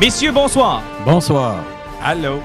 Messieurs, bonsoir. Bonsoir. Allô?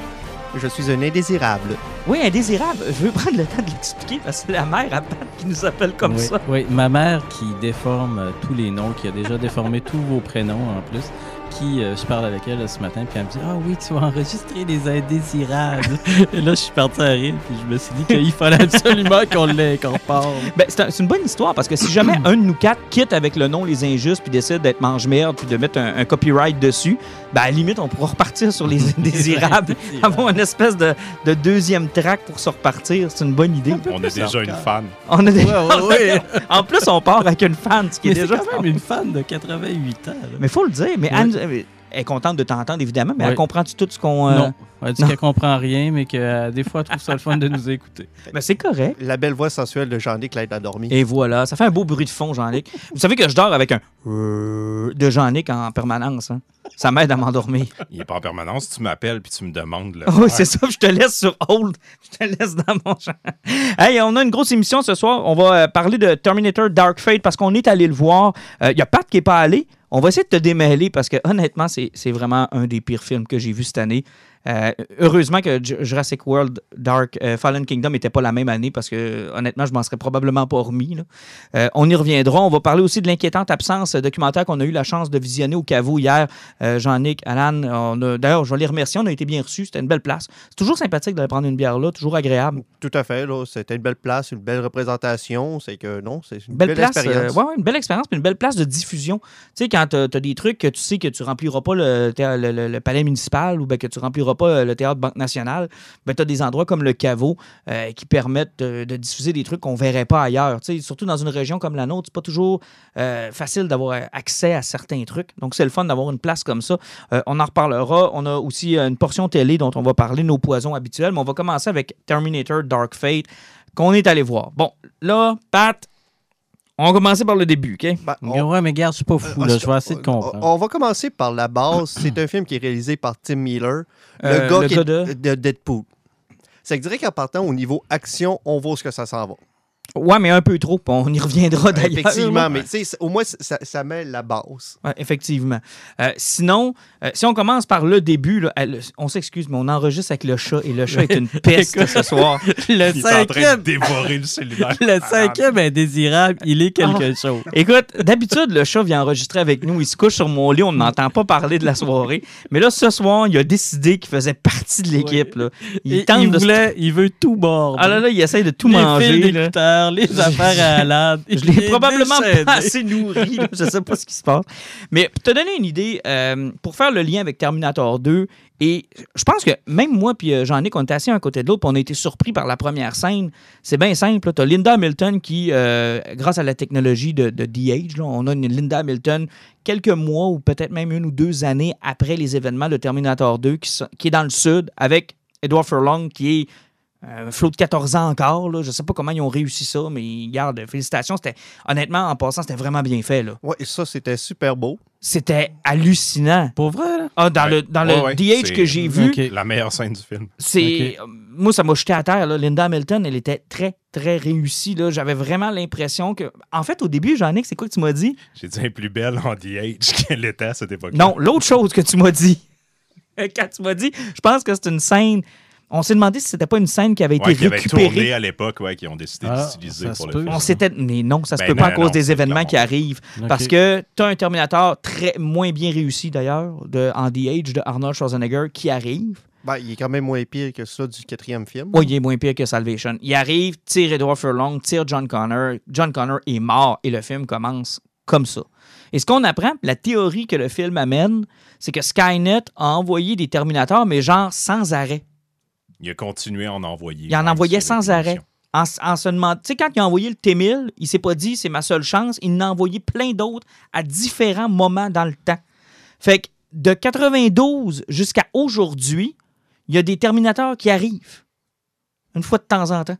Je suis un indésirable. Oui, indésirable. Je veux prendre le temps de l'expliquer parce que c'est la mère à Pat qui nous appelle comme oui, ça. Oui, ma mère qui déforme euh, tous les noms, qui a déjà déformé tous vos prénoms en plus, qui, euh, je parle avec elle ce matin, puis elle me dit Ah oui, tu vas enregistrer des indésirables. Et là, je suis parti à rire, puis je me suis dit qu'il fallait absolument qu'on l'incorpore. Ben, c'est un- c'est une bonne histoire parce que si jamais un de nous quatre quitte avec le nom Les Injustes puis décide d'être mange-merde puis de mettre un, un copyright dessus, ben à la limite, on pourra repartir sur Les Indésirables. avoir une espèce de, de deuxième track pour se repartir. C'est une bonne idée. On a déjà une fan. On a des- Ouais, ouais, ouais. En plus, on part avec une fan, ce qui est Mais c'est déjà. quand même une fan de 88 ans. là. Mais faut le dire. Mais Ouais. Anne euh, est contente de t'entendre, évidemment, mais elle comprend-tu tout ce qu'on. euh, Non. Elle dit qu'elle comprend rien, mais que euh, des fois, elle trouve ça le fun de nous écouter. Ben, c'est correct. La belle voix sensuelle de Jean-Luc l'aide à dormir. Et voilà, ça fait un beau bruit de fond, Jean-Luc. Vous savez que je dors avec un de Jean-Luc en permanence. hein. Ça m'aide à m'endormir. Il est pas en permanence. Tu m'appelles puis tu me demandes. Là, Oui, c'est ça. Je te laisse sur hold. Je te laisse dans mon champ. Hey, on a une grosse émission ce soir. On va euh, parler de Terminator Dark Fate parce qu'on est allé le voir. Il y a Pat qui n'est pas allé. On va essayer de te démêler parce que honnêtement, c'est c'est vraiment un des pires films que j'ai vu cette année. Euh, heureusement que Jurassic World Dark euh, Fallen Kingdom n'était pas la même année parce que honnêtement, je m'en serais probablement pas remis. là. Euh, on y reviendra. On va parler aussi de l'inquiétante absence documentaire qu'on a eu la chance de visionner au caveau hier. Jean-Nic, Alan, d'ailleurs, je vais les remercier. On a été bien reçus. C'était une belle place. C'est toujours sympathique d'aller prendre une bière là, toujours agréable. Tout à fait. C'était une belle place, une belle représentation. C'est que non, c'est une Belle, belle, place, expérience. ouais, ouais, une belle expérience, puis une belle place de diffusion. Tu sais, quand tu as, des trucs que tu sais que tu rempliras pas le, thé- le- le- le palais municipal ou ben, que tu rempliras pas euh, le théâtre Banque nationale, ben, tu as des endroits comme le caveau euh, qui permettent de, diffuser des trucs qu'on verrait pas ailleurs. Tu sais, surtout dans une région comme la nôtre, c'est pas toujours euh, facile d'avoir accès à certains trucs. Donc, c'est le fun d'avoir une place comme ça. On en reparlera. On a aussi une portion télé dont on va parler, nos poisons habituels, mais on va commencer avec Terminator Dark Fate qu'on est allé voir. Bon, là, Pat, on va commencer par le début, OK? Ben, on- Ouais, mais garde, je suis pas fou, euh, là. Je vais essayer de on- comprendre. On va commencer par la base. C'est un film qui est réalisé par Tim Miller, le Euh, gars, le qui gars est- de- de Deadpool. C'est que je dirais qu'en partant au niveau action, on voit où ce que ça s'en va. Ouais, mais un peu trop. On y reviendra d'ailleurs. Effectivement, mais tu sais, c'est- au moins, ça, ça met la base. Ouais, effectivement. Euh, sinon, euh, si on commence par le début, là, elle- on s'excuse, mais on enregistre avec le chat et le chat est une peste ce soir. Le Il est en train de cinquième, dévorer le cellulaire. le cinquième indésirable, il est quelque Ah. chose. Écoute, d'habitude, le chat vient enregistrer avec nous. Il se couche sur mon lit, on n'entend pas parler de la soirée. Mais là, ce soir, il a décidé qu'il faisait partie de l'équipe. Il tente il de se- voulait, il veut tout mordre. Ah là là, il essaye de tout les manger. là. Les affaires à la Je l'ai probablement pas assez nourri. là. Je sais pas ce qui se passe. Mais pour te donner une idée, euh, pour faire le lien avec Terminator 2, et je pense que même moi puis euh, Jean-Nic, on était assis un côté de l'autre, on a été surpris par la première scène. C'est bien simple. Tu as Linda Hamilton qui, euh, grâce à la technologie de, de DH, là, on a une Linda Hamilton quelques mois ou peut-être même une ou deux années après les événements de Terminator 2 qui, sont- qui est dans le sud avec Edward Furlong qui est un flot de 14 ans encore. Là. Je sais pas comment ils ont réussi ça, mais garde, félicitations. C'était, honnêtement, en passant, c'était vraiment bien fait. Là. Ouais, et ça, c'était super beau. C'était hallucinant. Pour vrai, là? Ah, dans Ouais. le, dans Ouais, le ouais, DH que j'ai vu. La meilleure scène du film. c'est. euh, Moi, ça m'a jeté à terre. Là. Linda Hamilton, elle était très, très réussie. Là. J'avais vraiment l'impression que. En fait, au début, Jean-Nic, c'est quoi que tu m'as dit? J'ai dit, est plus belle en DH qu'elle était à cette époque. Non, l'autre chose que tu m'as dit. Quand tu m'as dit, je pense que c'est une scène. On s'est demandé si c'était pas une scène qui avait été Ouais, qui avait récupérée. tourné à l'époque, ouais, qui ont décidé Ah, d'utiliser ça pour se le peut. film. On s'était. Mais non, ça se Ben peut pas à cause non, des événements qui arrivent. Parce que tu as un Terminator très moins bien réussi d'ailleurs, de en The Age de Arnold Schwarzenegger qui arrive. Ben, il est quand même moins pire que ça du quatrième film. Oui, il est moins pire que Salvation. Il arrive, tire Edward Furlong, tire John Connor. John Connor est mort et le film commence comme ça. Et ce qu'on apprend, la théorie que le film amène, c'est que Skynet a envoyé des Terminators, mais genre sans arrêt. Il a continué à en envoyer. Il en envoyait sans arrêt. En, se demandant, tu sais, quand il a envoyé le T-1000, il s'est pas dit c'est ma seule chance. Il en a envoyé plein d'autres à différents moments dans le temps. Fait que de 92 jusqu'à aujourd'hui, il y a des Terminators qui arrivent. Une fois de temps en temps.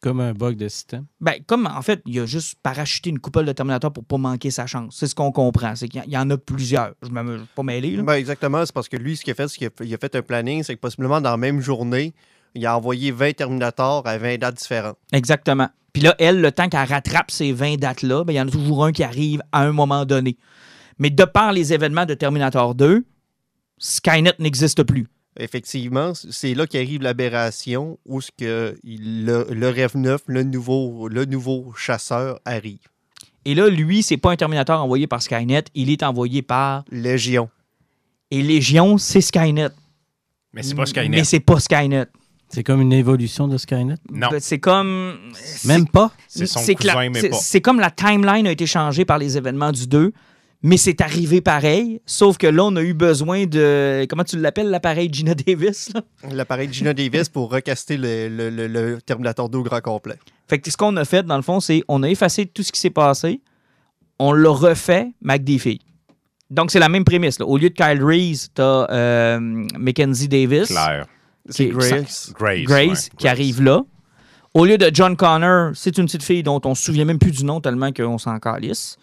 Comme un bug de système? Ben, comme en fait, il a juste parachuté une coupole de Terminator pour pas manquer sa chance. C'est ce qu'on comprend. C'est qu'il y en- il y en a plusieurs. Je ne suis pas mêlé. Là. Ben, exactement, c'est parce que lui, ce qu'il a fait, c'est qu'il a, il a fait un planning, c'est que possiblement dans la même journée, il a envoyé 20 Terminators à 20 dates différentes. Exactement. Puis là, elle, le temps qu'elle rattrape ces 20 dates-là, ben, il y en a toujours un qui arrive à un moment donné. Mais de par les événements de Terminator 2, Skynet n'existe plus. Effectivement, c'est là qu'arrive l'aberration où ce que le, le rêve neuf, le nouveau, le nouveau chasseur arrive. Et là, lui, c'est pas un Terminator envoyé par Skynet, il est envoyé par. Légion. Et Légion, c'est Skynet. Mais c'est pas Skynet. Mais c'est pas Skynet. C'est comme une évolution de Skynet? Non, Ben, C'est comme. Même pas? c'est son c'est que la- cousin, mais c'est- pas. C'est comme la timeline a été changée par les événements du 2, mais c'est arrivé pareil, sauf que là, on a eu besoin de. Comment tu l'appelles, l'appareil Gina Davis? Là? L'appareil de Gina Davis pour recaster le, le- le- le Terminator 2 au grand complet. Fait que ce qu'on a fait, dans le fond, c'est on a effacé tout ce qui s'est passé, on l'a refait, mais avec des filles. Donc, c'est la même prémisse. là. Au lieu de Kyle Reese, t'as euh, Mackenzie Davis. Claire. C'est Grace. Grace. Grace, ouais, qui Grace. arrive là. Au lieu de John Connor, c'est une petite fille dont on se souvient même plus du nom tellement qu'on s'en calisse.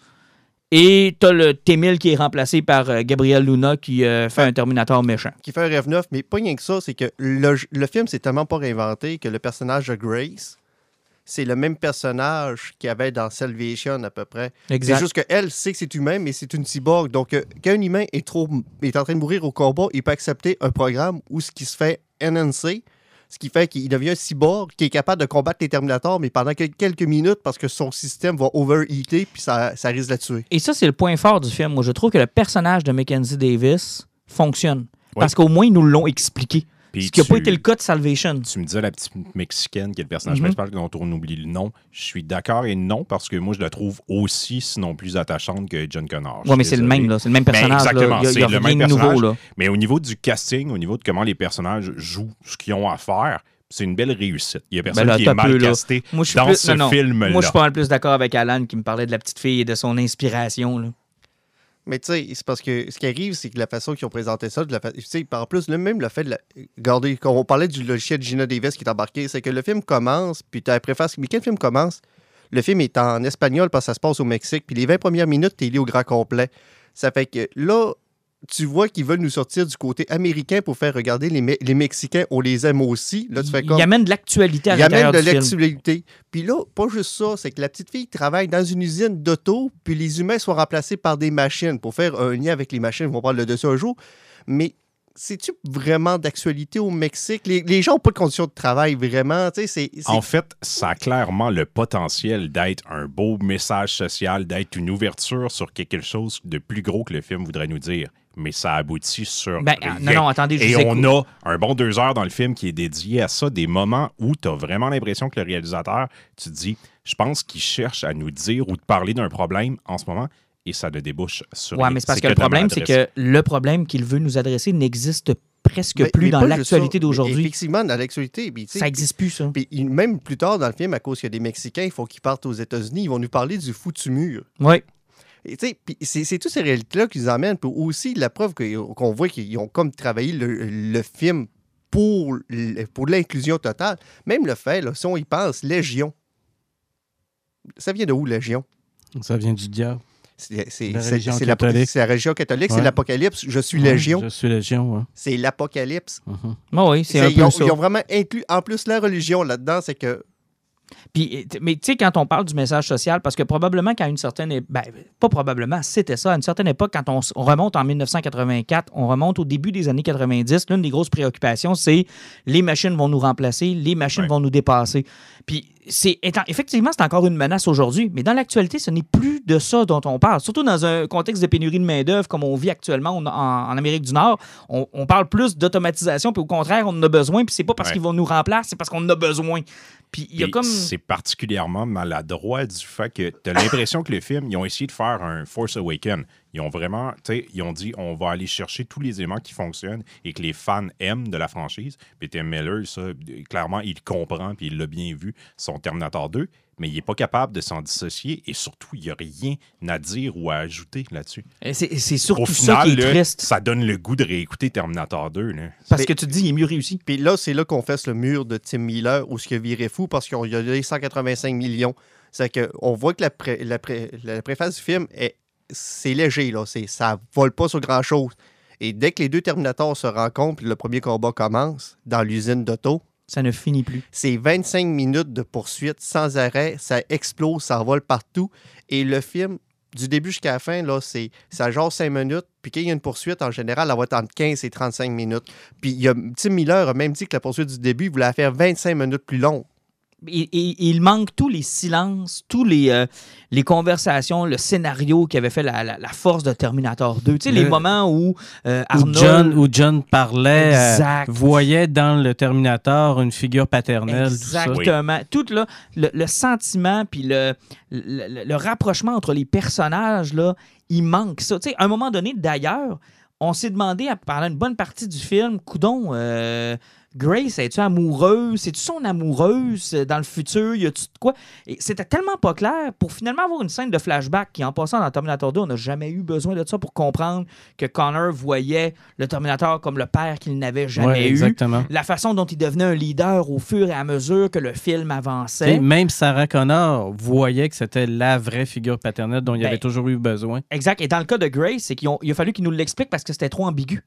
Et t'as le T-1000 qui est remplacé par euh, Gabriel Luna qui euh, fait un Terminator méchant. Qui fait un rêve neuf, mais pas rien que ça, c'est que le, le film s'est tellement pas réinventé que le personnage de Grace, c'est le même personnage qu'il y avait dans Salvation à peu près. C'est juste qu'elle sait que c'est humain, mais c'est une cyborg. Donc, euh, quand un humain est, trop, est en train de mourir au combat, il peut accepter un programme où ce qui se fait NNC, ce qui fait qu'il devient un cyborg qui est capable de combattre les Terminators, mais pendant que- quelques minutes, parce que son système va overheater, puis ça, ça risque de la tuer. Et ça, c'est le point fort du film. Moi, je trouve que le personnage de Mackenzie Davis fonctionne. Parce qu'au moins, ils nous l'ont expliqué. Puis ce qui n'a pas été le cas de Salvation. Tu me disais la petite mexicaine qui est le personnage Mhm. principal dont on oublie le nom. Je suis d'accord et non parce que moi je la trouve aussi, sinon plus attachante que John Connor. Oui, mais c'est le même, là. C'est le même personnage. exactement, c'est le même nouveau, personnage. là. Mais au niveau du casting, au niveau de comment les personnages jouent, ce qu'ils ont à faire, c'est une belle réussite. Il y a personne Ben là, qui est mal là. casté Moi, je suis dans plus- ce film-là. Moi, je suis pas mal plus d'accord avec Alan qui me parlait de la petite fille et de son inspiration. Là. Mais tu sais, c'est parce que ce qui arrive, c'est que la façon qu'ils ont présenté ça, de la fa- tu en plus, le même le fait de la... Regardez, quand on parlait du logiciel de Gina Davis qui est embarqué, c'est que le film commence, puis tu as la préface, mais quand le film commence, le film est en espagnol parce que ça se passe au Mexique, puis les 20 premières minutes, t'es lié au grand complet. Ça fait que là, tu vois qu'ils veulent nous sortir du côté américain pour faire regarder les, Me- les Mexicains, on les aime aussi. Là, tu fais comme... Il amène de l'actualité à Il y a même l'intérieur de l'actualité. Puis là, pas juste ça, c'est que la petite fille travaille dans une usine d'auto, puis les humains sont remplacés par des machines. Pour faire un lien avec les machines, on va parler de ça un jour. Mais c'est-tu vraiment d'actualité au Mexique? Les, les gens n'ont pas de conditions de travail, vraiment. Tu sais, c'est... c'est- En fait, ça a clairement le potentiel d'être un beau message social, d'être une ouverture sur quelque chose de plus gros que le film voudrait nous dire. Mais ça aboutit sur. Ben, rien. non, non, attendez, je Et on écoute. a un bon deux heures dans le film qui est dédié à ça, des moments où tu as vraiment l'impression que le réalisateur, tu te dis, je pense qu'il cherche à nous dire ou de parler d'un problème en ce moment, et ça ne débouche sur Ouais, rien. mais c'est parce que le problème, c'est que le problème qu'il veut nous adresser n'existe presque Mais- plus mais dans l'actualité ça. d'aujourd'hui. Effectivement, dans l'actualité. Ça n'existe plus, ça. Puis même plus tard dans le film, à cause qu'il y a des Mexicains, il faut qu'ils partent aux États-Unis, ils vont nous parler du foutu mur. Oui. C'est toutes ces réalités-là qui nous emmènent. Puis aussi, la preuve qu'on voit qu'ils ont comme travaillé le, le film pour, pour l'inclusion totale. Même le fait, là, si on y pense, Légion. Ça vient de où, Légion? Ça vient du diable. C'est La religion catholique. c'est la religion catholique, c'est Ouais. l'Apocalypse. Je suis Ouais, Légion. Je suis Légion, ouais. C'est l'Apocalypse. Ah oui, c'est un ils, peu ont, ça. ils ont vraiment inclus, en plus, la religion là-dedans, c'est que Puis, t- mais tu sais, quand on parle du message social, parce que probablement qu'à une certaine ben, pas probablement, c'était ça, à une certaine époque, quand on, remonte en 1984, on remonte au début des années 90, l'une des grosses préoccupations, c'est les machines vont nous remplacer, les machines Ouais. vont nous dépasser. Puis, c'est effectivement, c'est encore une menace aujourd'hui, mais dans l'actualité, ce n'est plus de ça dont on parle. Surtout dans un contexte de pénurie de main-d'œuvre comme on vit actuellement en, en Amérique du Nord, on, on parle plus d'automatisation, puis au contraire, on en a besoin, puis c'est pas parce Ouais. qu'ils vont nous remplacer, c'est parce qu'on en a besoin. Puis il y a comme. C'est particulièrement maladroit du fait que tu as l'impression que le film, ils ont essayé de faire un Force Awakens. Ils ont vraiment, tu sais, ils ont dit on va aller chercher tous les éléments qui fonctionnent et que les fans aiment de la franchise. Puis Tim Miller, ça, clairement, il comprend puis il l'a bien vu, son Terminator 2, mais il n'est pas capable de s'en dissocier et surtout, il n'y a rien à dire ou à ajouter là-dessus. Et C'est c'est surtout Au ça final, qui est là, triste. ça donne le goût de réécouter Terminator 2. Là. Parce Mais- que tu te dis, il est mieux réussi. Puis là, c'est là qu'on fesse le mur de Tim Miller où ce qui a viré fou parce qu'on lui a donné 185 millions. C'est qu'on voit que la, pré- la, pré- la préface du film, est, c'est léger. Là. C'est, ça vole pas sur grand-chose. Et dès que les deux Terminators se rencontrent puis le premier combat commence dans l'usine d'auto, Ça ne finit plus. c'est 25 minutes de poursuite sans arrêt. Ça explose, ça vole partout. Et le film, du début jusqu'à la fin, là, c'est, ça genre 5 minutes. Puis quand il y a une poursuite, en général, elle va être entre 15 et 35 minutes. Puis il y a, Tim Miller a même dit que la poursuite du début, il voulait la faire 25 minutes plus longue. Il manque tous les silences, tous les, euh, les conversations, le scénario qui avait fait la, la- la force de Terminator 2. Tu sais, Le- les moments où euh, Où Arnold... John, où John parlait, euh, voyait dans le Terminator une figure paternelle, tout ça. Exactement. Tout là, le, le sentiment puis le, le, le rapprochement entre les personnages, là, il manque ça. Tu sais, à un moment donné, d'ailleurs, on s'est demandé à- pendant une bonne partie du film, coudon, euh, Grace, es-tu amoureuse? C'est-tu son amoureuse euh, dans le futur? Y a-tu de quoi? Et c'était tellement pas clair pour finalement avoir une scène de flashback qui, en passant dans Terminator 2, on n'a jamais eu besoin de ça pour comprendre que Connor voyait le Terminator comme le père qu'il n'avait jamais Ouais, eu exactement. la façon dont il devenait un leader au fur et à mesure que le film avançait. sais, Même Sarah Connor voyait que c'était la vraie figure paternelle dont il Ben, avait toujours eu besoin. Exact. Et dans le cas de Grace, c'est qu'il a fallu qu'il nous l'explique parce que c'était trop ambigu.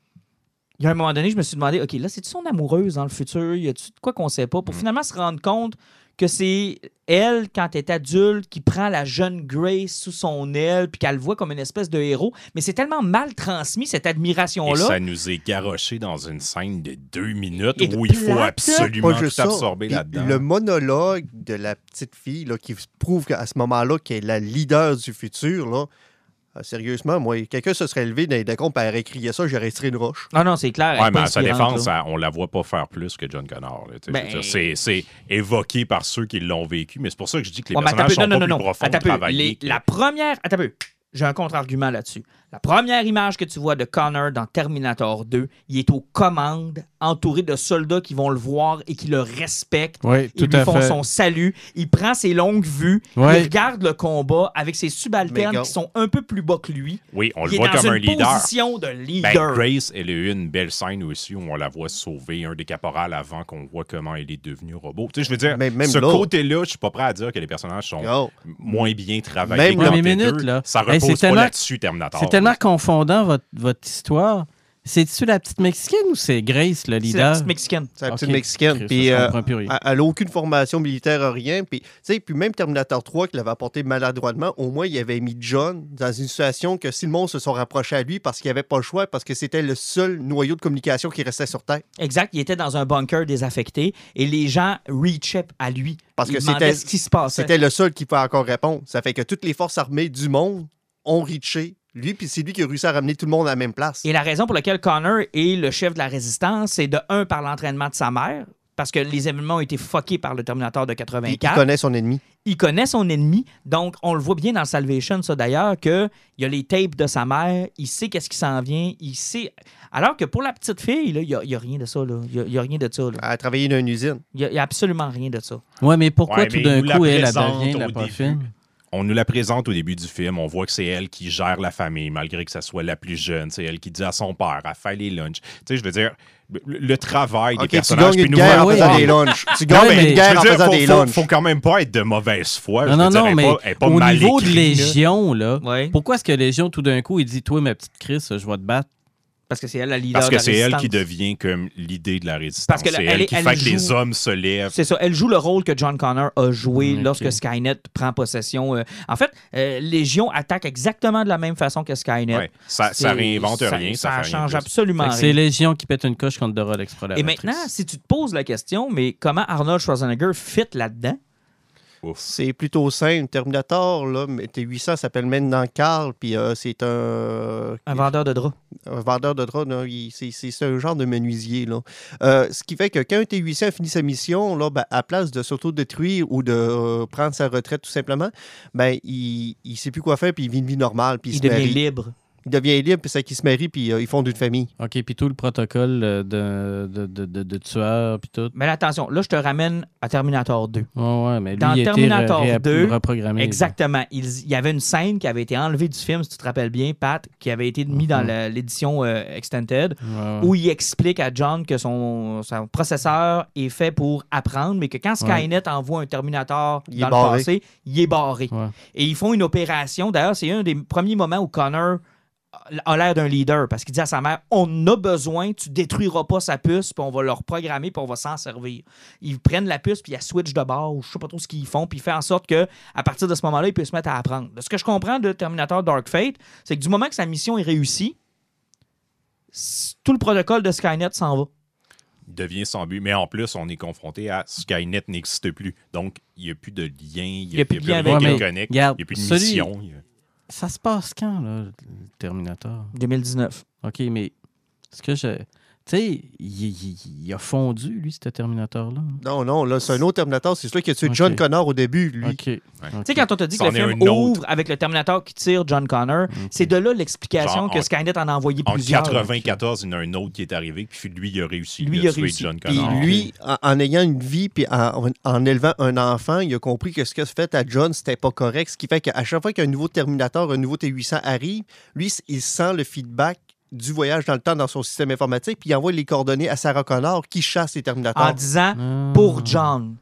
Il y a un moment donné, je me suis demandé, OK, là, c'est-tu son amoureuse dans le futur? Y a-tu de quoi qu'on sait pas? Pour finalement se rendre compte que c'est elle, quand elle est adulte, qui prend la jeune Grace sous son aile puis qu'elle le voit comme une espèce de héros. Mais c'est tellement mal transmis, cette Et admiration-là. ça nous est garoché dans une scène de deux minutes Et où il faut absolument tout ça. absorber là-dedans. Le monologue de la petite fille là, qui prouve qu'à ce moment-là qu'elle est la leader du futur, là, euh, sérieusement, moi, quelqu'un se serait levé dans les décombres et aurait crié ça, j'aurais tiré une roche. Ah non, c'est clair. Ouais, mais à sa défense, ça- on la voit pas faire plus que John Connor. Ben- C'est c'est évoqué par ceux qui l'ont vécu, mais c'est pour ça que je dis que les Ouais, personnages sont non, pas non, non, plus non. profonds peu. travaillés Les- que- La première. Attends un peu. J'ai un contre-argument là-dessus. La première image que tu vois de Connor dans Terminator 2, il est aux commandes, entouré de soldats qui vont le voir et qui le respectent. Oui, Ils tout lui à font fait. son salut. Il prend ses longues vues. Ouais. Il regarde le combat avec ses subalternes qui sont un peu plus bas que lui. Oui, on il le est voit dans comme un une leader. position de Ben, leader. Grace, elle a eu une belle scène aussi où on la voit sauver un des caporales avant qu'on voit comment elle est devenue robot. Tu sais, je veux dire, Même- même ce là. côté-là, je suis pas prêt à dire que les personnages sont Yo. moins bien travaillés Même dans Ouais, mais T2. minute, là. Ça Hey, repose c'est pas là-dessus, Terminator. Tellement confondant, votre, votre histoire. C'est-tu la petite Mexicaine ou c'est Grace, le C'est la leader? petite mexicaine. C'est la petite mexicaine. Puis, euh, elle n'a aucune formation militaire, rien. Puis, tu sais, puis même Terminator 3, qui l'avait apporté maladroitement, au moins, il avait mis John dans une situation que si le monde se sont rapprochés à lui parce qu'il n'y avait pas le choix, parce que c'était le seul noyau de communication qui restait sur Terre. Exact. Il était dans un bunker désaffecté et les gens reachaient à lui. Parce que c'était- ce qui se passait. C'était le seul qui pouvait encore répondre. Ça fait que toutes les forces armées du monde ont reaché lui, puis c'est lui qui a réussi à ramener tout le monde à la même place. Et la raison pour laquelle Connor est le chef de la résistance, c'est de un par l'entraînement de sa mère, parce que les événements ont été fuckés par le Terminator de Puis il 84. connaît son ennemi. Il connaît son ennemi, donc on le voit bien dans Salvation, ça d'ailleurs, qu'il y a les tapes de sa mère, il sait qu'est-ce qui s'en vient, il sait. Alors que pour la petite fille, là, il n'y a, a rien de ça. là. Il n'y a, rien de ça. là. à travailler dans une usine. Il n'y a, absolument rien de ça. Ouais, mais pourquoi Ouais, tout d'un coup, elle, elle devient la? On nous la présente au début du film. On voit que c'est elle qui gère la famille, malgré que ça soit la plus jeune. C'est elle qui dit à son père, à faire les lunchs. Tu sais, je veux dire, le, le travail des Ok, tu personnages. gagnes puis une nous guerre en faisant des lunchs. Tu gagnes une guerre en faisant des lunchs. faut quand même pas être de mauvaise foi. Non, non, dire, non, mais pas- pas au mal niveau de. Légion, là, Ouais. pourquoi est-ce que Légion, tout d'un coup, il dit Toi, ma petite Chris, je vais te battre Parce que c'est elle la leader Parce que c'est elle qui devient comme l'idée de la résistance. Parce que c'est elle qui elle fait que les hommes se lèvent. C'est ça. Elle joue le rôle que John Connor a joué Mm, lorsque Skynet prend possession. euh. En fait, euh, Légion attaque exactement de la même façon que Skynet. Ouais. Ça, ça réinvente rien. Ça, Ça, fait rien change absolument rien. C'est Légion qui pète une coche contre Dora l'exploratrice. Et maintenant, si tu te poses la question, mais comment Arnold Schwarzenegger fit là-dedans? C'est plutôt simple. Terminator, là, mais T800 s'appelle maintenant Carl, puis euh, c'est un, Un vendeur de draps. un vendeur de draps. c'est- un genre de menuisier. Là. Euh, ce qui fait que quand un T800 a fini sa mission, là, ben, à place de s'auto-détruire ou de euh, prendre sa retraite tout simplement, ben, il ne sait plus quoi faire, puis il vit une vie normale, puis il, Il se devient marie. libre. Il devient libre, puis c'est qu'il se marie, puis euh, ils fondent une famille. OK, puis tout le protocole euh, de, de, de, de, de tueur, puis tout. Mais là, attention, là, je te ramène à Terminator 2. Ouais, ouais, mais lui, Dans il a Terminator ré- 2, reprogrammé. là. Exactement. Il, il y avait une scène qui avait été enlevée du film, si tu te rappelles bien, Pat, qui avait été mis dans Mhm. la- l'édition euh, Extended, Ouais, ouais. où il explique à John que son, son processeur est fait pour apprendre, mais que quand Skynet envoie un Terminator Il est dans le barré. passé, il est barré. Ouais. Et ils font une opération. D'ailleurs, c'est un des premiers moments où Connor a l'air d'un leader parce qu'il dit à sa mère on a besoin, tu détruiras pas sa puce, puis on va le reprogrammer, puis on va s'en servir. Ils prennent la puce, puis ils la switch de bord, ou je sais pas trop ce qu'ils font, puis il fait en sorte que à partir de ce moment-là, il peut se mettre à apprendre. De ce que je comprends de Terminator Dark Fate, c'est que du moment que sa mission est réussie, tout le protocole de Skynet s'en va. Il devient sans but. Mais en plus, on est confronté à Skynet n'existe plus. Donc, il n'y a plus de lien, il n'y a, plus de lien avec- il n'y a plus de mission. Ça se passe quand, là, le Terminator? 2019. OK, mais ce que je... Tu sais, il, il- il a fondu, lui, ce Terminator-là. Non, non, là, c'est un autre Terminator. C'est celui qui a tué. John Connor au début, lui. Tu sais, quand on te dit que le film ouvre avec le Terminator qui tire John Connor, c'est de là l'explication que en- Skynet en a envoyé En plusieurs. 94, il y en a un autre qui est arrivé, puis lui, il a réussi Lui, il a tuer réussi. John Puis Connor. lui, en, en ayant une vie, puis en, en élevant un enfant, il a compris que ce que se fait à John, c'était pas correct. Ce qui fait qu'à chaque fois qu'un nouveau Terminator, un nouveau T800 arrive, lui, il sent le feedback du voyage dans le temps dans son système informatique, puis il envoie les coordonnées à Sarah Connor qui chasse les Terminators. en disant Ah, pour John.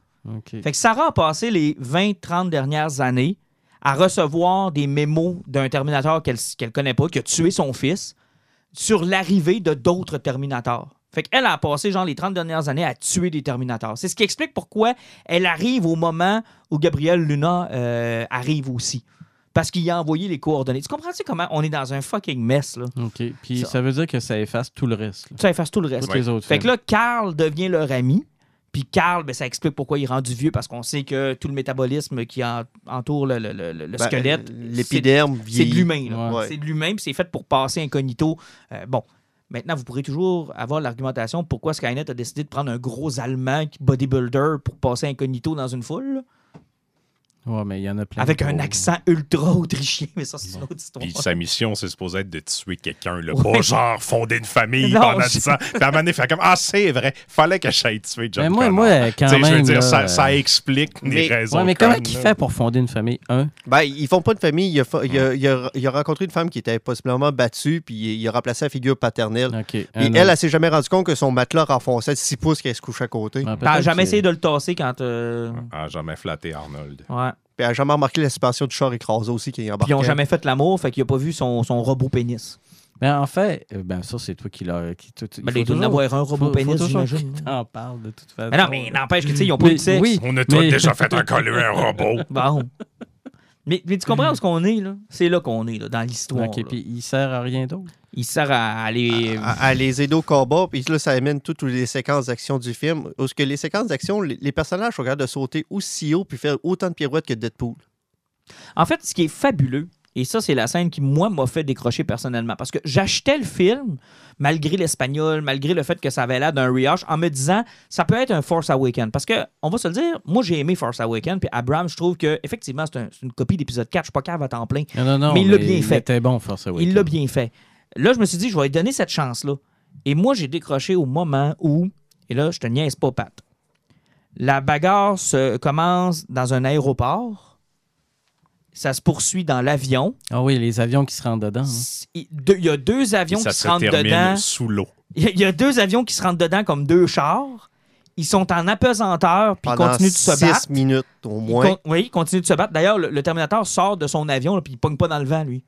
Fait que Sarah a passé les 20-30 dernières années à recevoir des mémos d'un Terminator qu'elle qu'elle connaît pas, qui a tué son fils, sur l'arrivée de d'autres Terminators. Fait qu'elle a passé genre les 30 dernières années à tuer des Terminators. C'est ce qui explique pourquoi elle arrive au moment où Gabriel Luna euh, arrive aussi. Parce qu'il a envoyé les coordonnées. Tu comprends-tu comment on est dans un fucking mess, là? OK. Puis Ça. ça. veut dire que ça efface tout le reste. là. Ça efface tout le reste. Les autres Fait que là, Carl devient leur ami. Puis Carl, ben, ça explique pourquoi il est rendu vieux, parce qu'on sait que tout le métabolisme qui en- entoure le, le- le- le Ben, squelette, L'épiderme c'est c'est de l'humain. là. Ouais. C'est de l'humain, puis c'est fait pour passer incognito. Euh, bon, maintenant, vous pourrez toujours avoir l'argumentation pourquoi Skynet a décidé de prendre un gros Allemand bodybuilder pour passer incognito dans une foule, là, Ouais, mais il y en a plein. avec un gros. accent ultra autrichien. Mais ça, c'est une autre histoire. Puis sa mission, c'est supposé être de tuer quelqu'un, là. Ouais. Pas genre fonder une famille Non, pendant je- 10 ans. Puis à un moment donné, faire comme Ah, c'est vrai, fallait que j'aille tuer John Mais moi, Connor. moi, quand Tu sais, je veux même, dire, là, ça, euh, ça explique Mais- les raisons. Ouais, mais comment il fait pour fonder une famille? Un? Ben, ils font pas de famille. Il a, fa- il a- il a- il a rencontré une femme qui était possiblement battue, puis il a remplacé la figure paternelle. OK. Puis un elle, autre. elle, s'est jamais rendu compte que son matelas renfonçait de 6 pouces qu'elle se couche à côté. T'as peut-être jamais essayé de le tasser quand. euh, Ah, jamais flatté Arnold. Ouais. Puis elle a jamais remarqué la du char écrasé aussi qui est Puis embarqué. ils ont jamais fait l'amour, fait qu'il a pas vu son, son robot pénis. Mais en fait, euh, ben ça, c'est toi qui l'as. qui- tout- il Ben, il toujours- avoir un robot faut- pénis, j'imagine. t'en parles de toute façon. Mais non, mais n'empêche que, tu sais, ils ont pas eu de sexe. oui. On a tous Mais- déjà fait un collier un robot. Bon. Mais, mais tu comprends où est-ce qu'on est, là? C'est là qu'on est, là, dans l'histoire. OK, puis il sert à rien d'autre. Il sert à aller. à, à les aider au combat, puis là, ça amène toutes les séquences d'action du film. Parce que les séquences d'action, les, les personnages sont capables de sauter aussi haut puis faire autant de pirouettes que Deadpool. En fait, ce qui est fabuleux, et ça, c'est la scène qui, moi, m'a fait décrocher personnellement, parce que j'achetais le film, malgré l'espagnol, malgré le fait que ça avait l'air d'un rehash, en me disant, ça peut être un Force Awakens. Parce que, on va se le dire, moi, j'ai aimé Force Awakens, puis Abrams, je trouve que, effectivement, c'est un- c'est une copie d'épisode 4, je suis pas cave à temps plein. Non, non, non. Mais il l'a bien fait. C'était bon, Force Awakens. Il l'a bien fait. Là, je me suis dit, je vais lui donner cette chance-là. Et moi, j'ai décroché au moment où, et là, je te niaise pas, Pat, la bagarre se commence dans un aéroport, ça se poursuit dans l'avion, Ah oui, les avions qui se rentrent dedans. hein. il y a deux avions qui se rentrent termine dedans. sous l'eau. Il y a- il y a deux avions qui se rentrent dedans comme deux chars. Ils sont en apesanteur, puis ils continuent de se six battre. minutes au moins. con- oui, il continue de se battre. D'ailleurs, le, le Terminator sort de son avion, là, puis il pogne pas dans le vent, lui.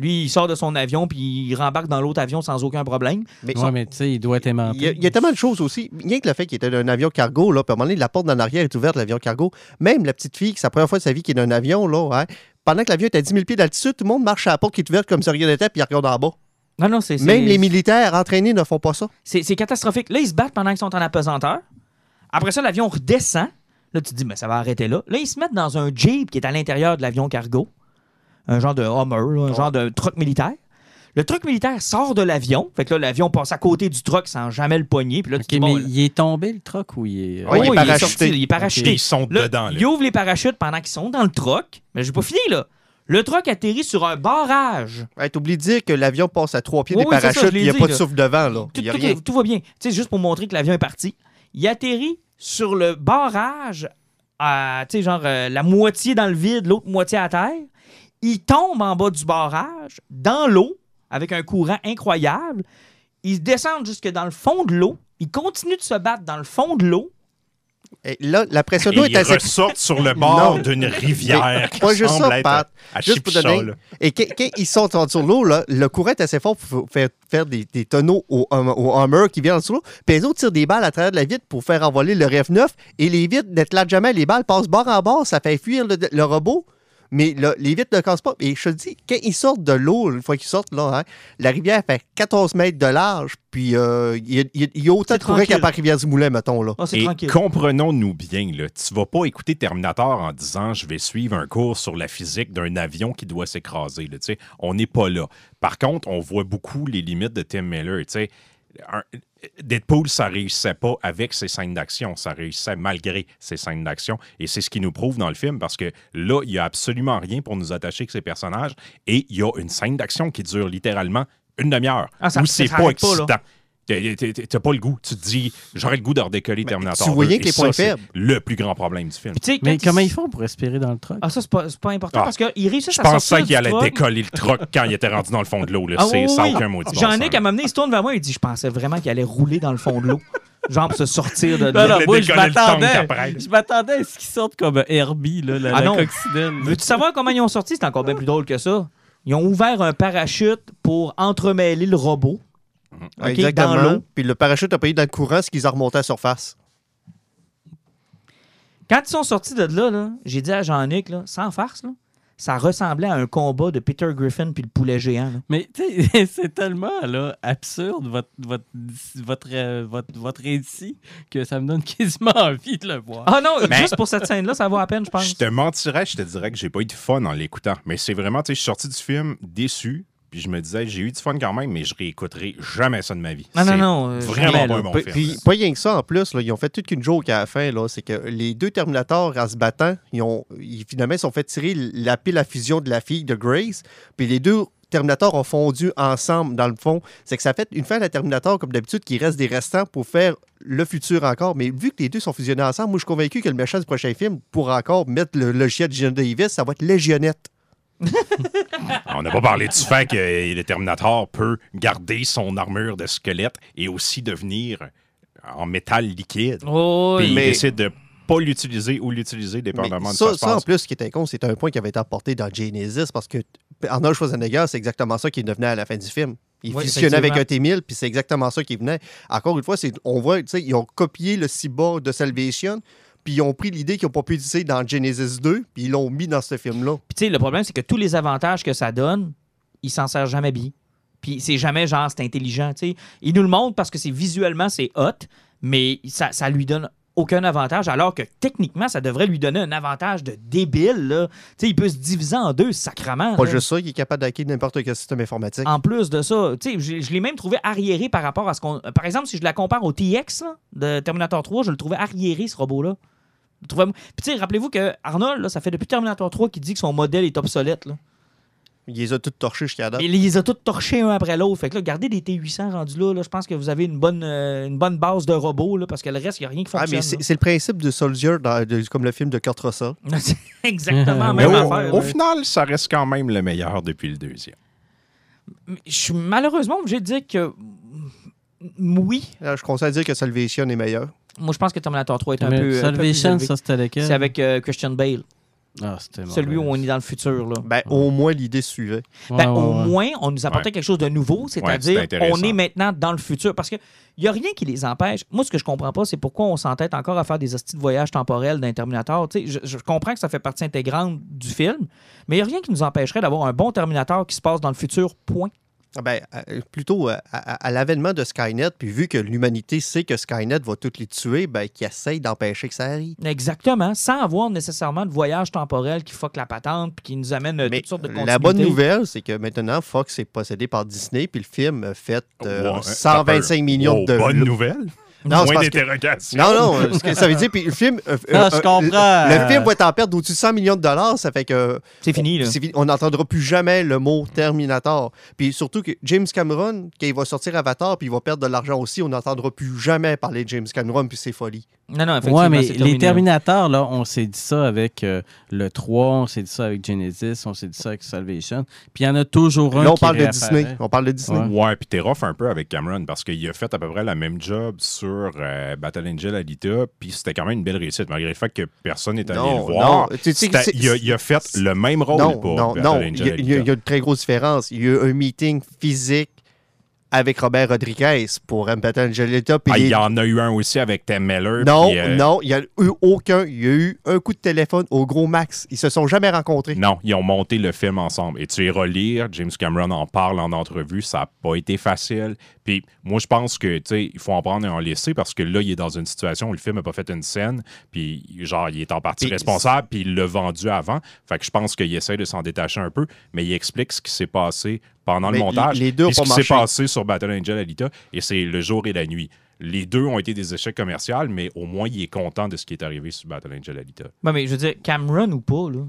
Lui, il sort de son avion, puis il rembarque dans l'autre avion sans aucun problème. Mais Ouais, mais tu sais, il doit être aimanté. il y, a, il y a tellement de choses aussi. Rien que le fait qu'il était d'un avion cargo, là, puis à un moment donné, la porte d'en arrière est ouverte, l'avion cargo. Même la petite fille, qui c'est la première fois de sa vie qu'il est dans un avion, là, hein, pendant que l'avion est à 10 000 pieds d'altitude, tout le monde marche à la porte qui est ouverte comme si rien n'était, puis il regarde en bas. Non, non, c'est. Même les militaires entraînés ne font pas ça. C'est c'est catastrophique. Là, ils se battent pendant qu'ils sont en apesanteur. Après ça, l'avion redescend. Là, tu te dis, mais ça va arrêter là. Là, ils se mettent dans un Jeep qui est à l'intérieur de l'avion cargo. Un genre de Hummer, là, un genre de truck militaire. Le truck militaire sort de l'avion. Fait que là, l'avion passe à côté du truck sans jamais le pogner. Puis là, tu bon, il est tombé le truc ou il est. Ouais, il est oh, parachuté. sorti, il est parachuté. ils sont Là, dedans. Là. Il ouvre les parachutes pendant qu'ils sont dans le truck. Mais j'ai pas fini, là. Le truck atterrit sur un barrage. Hey, T'oublies de dire que l'avion passe à trois pieds Oui, des oui, ça, parachutes, il n'y a dit, pas de souffle devant. Là. Tout, Il y a tout rien. est- tout va bien. Tu sais, juste pour montrer que l'avion est parti. Il atterrit sur le barrage, à, tu sais, genre euh, la moitié dans le vide, l'autre moitié à terre. Il tombe en bas du barrage, dans l'eau, avec un courant incroyable. Ils descendent jusque dans le fond de l'eau. Ils continuent de se battre dans le fond de l'eau. Et là, la pression d'eau est ils assez. ressortent sur le bord d'une rivière. Mais pas qui juste ça, être Pat. à Juste pour Chipcha, donner. là. Et quand, quand ils sont en dessous de l'eau, là, le courant est assez fort pour faire, faire des, des tonneaux au, hum- au Hummer qui vient en dessous de l'eau. Puis les autres tirent des balles à travers de la vitre pour faire envoler le RF9. Et les vitres n'éclatent jamais. Les balles passent bord en bord. Ça fait fuir le, le robot. Mais le- les vitres ne cassent pas. Et je te dis, quand ils sortent de l'eau, une fois qu'ils sortent, là, hein, la rivière fait 14 mètres de large. Puis euh, il y, a- il y a- il y a autant de courant qu'à tranquille. part Rivière-du-Moulin, mettons. Là. Ah, Et comprenons-nous bien, là, tu vas pas écouter Terminator en disant je vais suivre un cours sur la physique d'un avion qui doit s'écraser. On n'est pas là. Par contre, on voit beaucoup les limites de Tim Miller. tu sais. Un- Deadpool, ça réussissait pas avec ses scènes d'action, ça réussissait malgré ses scènes d'action. Et c'est ce qui nous prouve dans le film parce que là, il y a absolument rien pour nous attacher avec ces personnages. Et il y a une scène d'action qui dure littéralement une demi-heure. Ah, où c'est pas excitant. T'as- pas le goût. Tu te dis, j'aurais le goût de redécoller Terminator. tu voyais 2. que les ça, points c'est faibles. Le plus grand problème du film. Puis, Mais comment ils- font pour respirer dans le truck? Ah, ça, c'est pas, pas important Ah. parce qu'ils réussissent Je à sortir pensais qu'il allait décoller le truck quand il était rendu dans le fond de l'eau. Ah, C'est oui, sans oui. aucun bon J'en ai qu'à m'amener, il se tourne vers moi et dit Je pensais vraiment qu'il allait rouler dans le fond de l'eau. Genre pour se sortir de là. moi, je m'attendais. Je m'attendais à ce qu'ils sortent comme Herbie, là, la, Ah la non. coccinelle. Veux-tu savoir comment ils ont sorti? C'est encore bien plus drôle que ça. Ils ont ouvert un parachute pour entremêler le robot. OK, Exactement. dans l'eau. Puis le parachute a payé dans le courant ce qu'ils ont remonté à la surface. Quand ils sont sortis de là, là, j'ai dit à Jean-Nic, là, sans farce, là, ça ressemblait à un combat de Peter Griffin puis le poulet géant. là. Mais tu sais, c'est tellement là, absurde votre, votre, votre, euh, votre, votre récit que ça me donne quasiment envie de le voir. Ah non, Mais- juste pour cette scène-là, ça vaut à peine, je pense. Je te mentirais, je te dirais que j'ai pas eu de fun en l'écoutant. Mais c'est vraiment, tu sais, je suis sorti du film déçu. Puis je me disais, j'ai eu du fun quand même, mais je réécouterai jamais ça de ma vie. Non, non, non. euh, Vraiment jamais, pas là. un bon Puis, film. puis pas rien que ça en plus, là, ils ont fait toute qu'une joke à la fin. là, C'est que les deux Terminators, en se battant, ils ont, ils, finalement, ils se sont fait tirer la pile à fusion de la fille de Grace. Puis les deux Terminators ont fondu ensemble, dans le fond. C'est que ça fait une fin à la Terminator, comme d'habitude, qu'il reste des restants pour faire le futur encore. Mais vu que les deux sont fusionnés ensemble, moi, je suis convaincu que le méchant du prochain film, pour encore mettre le logiciel de Gina Davis, ça va être Légionnette. On n'a pas parlé du fait que le Terminator peut garder son armure de squelette et aussi devenir en métal liquide. Oh, Puis il mais- décide de pas l'utiliser ou l'utiliser Mais dépendamment de ça, ce qui se ça, en plus, ce qui était con, c'est un point qui avait été apporté dans Genesis parce que Arnold Schwarzenegger, c'est exactement ça qui devenait à la fin du film. Il Oui, fusionnait avec un effectivement. T-1000, puis c'est exactement ça qui venait. Encore une fois, c'est, on voit, tu sais, ils ont copié le cyborg de Salvation, puis ils ont pris l'idée qu'ils n'ont pas pu utiliser dans Genesis 2, puis ils l'ont mis dans ce film-là. Puis tu sais, le problème, c'est que tous les avantages que ça donne, il s'en sert jamais bien. Puis c'est jamais genre, c'est intelligent, tu sais. Il nous le montre parce que c'est visuellement, c'est hot, mais ça, ça lui donne aucun avantage, alors que techniquement, ça devrait lui donner un avantage de débile, là. Tu sais, il peut se diviser en deux, sacrement. Pas là. juste ça, il est capable d'hacker n'importe quel système informatique. En plus de ça, tu sais, je, je l'ai même trouvé arriéré par rapport à ce qu'on. Par exemple, si je la compare au TX là, de Terminator 3, je le trouvais arriéré, ce robot-là. Puis, tu sais, rappelez-vous que Arnold, là, ça fait depuis Terminator 3 qu'il dit que son modèle est obsolète. Là. Il les a tous torchés jusqu'à date. Il les a tous torchés un après l'autre. Fait que là, gardez des T800 rendus là, là, je pense que vous avez une bonne, euh, une bonne base de robots, là, parce que le reste, il n'y a rien qui Ah, fonctionne. mais c'est, le principe du Soldier, dans- de- comme le film de Kurt Russell. exactement la Mais même au, affaire. au final, ça reste quand même le meilleur depuis le deuxième. Je suis malheureusement obligé de dire que. Oui, Alors, je conseille à dire que Salvation est meilleur. moi je pense que Terminator 3 est un Mais peu. un peu plus Salvation, ça c'était lequel? C'est avec euh, Christian Bale. Ah, Celui où on est dans le futur. Là. Ben, au moins, l'idée suivait. Ben, ouais, au ouais. moins, on nous apportait Ouais. quelque chose de nouveau, c'est-à-dire on est maintenant dans le futur. Parce qu'il n'y a rien qui les empêche. Moi, ce que je comprends pas, c'est pourquoi on s'entête encore à faire des hosties de voyage temporel d'un Terminator. Tu sais, Je, je comprends que ça fait partie intégrante du film, mais il n'y a rien qui nous empêcherait d'avoir un bon Terminator qui se passe dans le futur, point. Ah Ben, euh, plutôt euh, à, à l'avènement de Skynet, puis vu que l'humanité sait que Skynet va toutes les tuer, ben, qui essaye d'empêcher que ça arrive. Exactement, sans avoir nécessairement de voyage temporel qui fuck la patente puis qui nous amène euh, Mais toutes sortes de la bonne continuités. nouvelle, c'est que maintenant, Fox est possédé par Disney, puis le film a fait euh, Ouais, 125 millions Wow, de... Bonne nouvelle. Non, c'est Point parce que- d'interrogation. Non, non, euh, ce que ça veut dire, puis le film... euh, Ah, euh, je euh, comprends. Le, le film va être en perte d'au-dessus de 100 millions de dollars, ça fait que... C'est fini, là. C'est fini. On n'entendra plus jamais le mot Terminator. Puis surtout que James Cameron, quand il va sortir Avatar, puis il va perdre de l'argent aussi, on n'entendra plus jamais parler de James Cameron puis ses folies. Non, non, effectivement, Ouais, mais c'est les. Terminators, là, on s'est dit ça avec euh, le 3, on s'est dit ça avec Genesis, on s'est dit ça avec Salvation. Puis il y en a toujours un Là, on qui parle de. Disney. On parle de Disney. Ouais. Ouais, puis t'es rough un peu avec Cameron parce qu'il a fait à peu près la même job sur euh, Battle Angel Alita, puis c'était quand même une belle réussite, malgré le fait que personne n'est allé le voir. non. Tu sais, C'était- c'est- il, a, fait le même rôle Non, pour non, Battle non. Angel Il y, a, il y a- Alita. il y a une très grosse différence. Il y a eu un meeting physique avec Robert Rodriguez pour Battle Angelita. puis Ah, il y en a eu un aussi avec Tim Miller. Non, euh, non, il n'y a eu aucun. Il y a eu un coup de téléphone au gros max. Ils se sont jamais rencontrés. Non, ils ont monté le film ensemble. Et tu iras lire, James Cameron en parle en entrevue, ça n'a pas été facile. Puis moi, je pense que, tu sais, il faut en prendre et en laisser parce que là, il est dans une situation où le film n'a pas fait une scène, puis genre, il est en partie Puis- responsable, puis il l'a vendu avant. Fait que je pense qu'il essaie de s'en détacher un peu, mais il explique ce qui s'est passé pendant Mais le montage. les- deux ce qui s'est passé sur Battle Angel Alita, et c'est le jour et la nuit. Les deux ont été des échecs commerciaux, mais au moins, il est content de ce qui est arrivé sur Battle Angel Alita. Ouais, mais je veux dire, Cameron ou pas, là?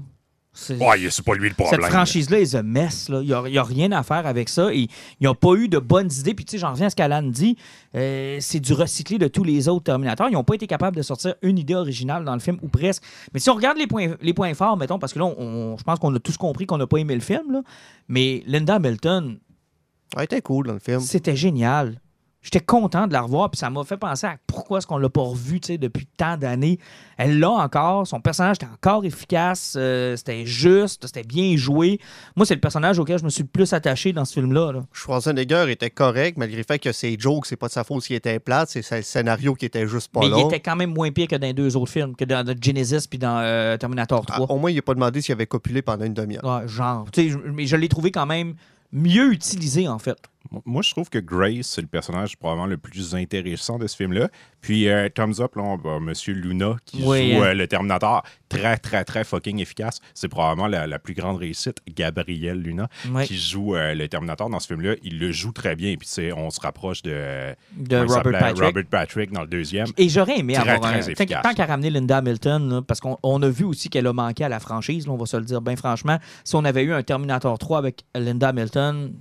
C'est- Ouais, c'est pas lui le Cette problème. franchise-là est a mess. là. Il n'y a, rien à faire avec ça. Et ils n'ont pas eu de bonnes idées. Puis, tu sais, j'en reviens à ce qu'Alan dit. euh, c'est du recyclé de tous les autres Terminators. Ils n'ont pas été capables de sortir une idée originale dans le film, ou presque. Mais si on regarde les points, les points forts, mettons, parce que là, on- je pense qu'on a tous compris qu'on n'a pas aimé le film, là. mais Linda Hamilton, Elle était cool dans le film. c'était génial. J'étais content de la revoir, puis ça m'a fait penser à pourquoi est-ce qu'on l'a pas revu tu sais, depuis tant d'années. Elle l'a encore, son personnage était encore efficace, euh, c'était juste, c'était bien joué. Moi, c'est le personnage auquel je me suis le plus attaché dans ce film-là. là. Schwarzenegger était correct, malgré le fait que ses jokes, c'est pas de sa faute s'il était plate, c'est le scénario qui était juste pas Mais là. il était quand même moins pire que dans les deux autres films, que dans, Genesis puis dans euh, Terminator Ah, 3. au moins, il n'a pas demandé s'il avait copulé pendant une demi-heure. Ouais, genre, tu sais, je- mais je l'ai trouvé quand même mieux utilisé, en fait. Moi, je trouve que Grace, c'est le personnage probablement le plus intéressant de ce film-là. Puis, euh, thumbs up, là, on va- Monsieur Luna, qui Oui, joue hein. euh, le Terminator, très, très, très fucking efficace. C'est probablement la, la plus grande réussite. Gabriel Luna, qui joue euh, le Terminator dans ce film-là, il le joue très bien. Puis, on se rapproche de, De Robert? Patrick. Robert Patrick dans le deuxième. Et j'aurais aimé Très, avoir très un. Tant, efficace. tant qu'à ramener Linda Hamilton, là, parce qu'on on a vu aussi qu'elle a manqué à la franchise, là, on va se le dire bien franchement. Si on avait eu un Terminator 3 avec Linda Hamilton,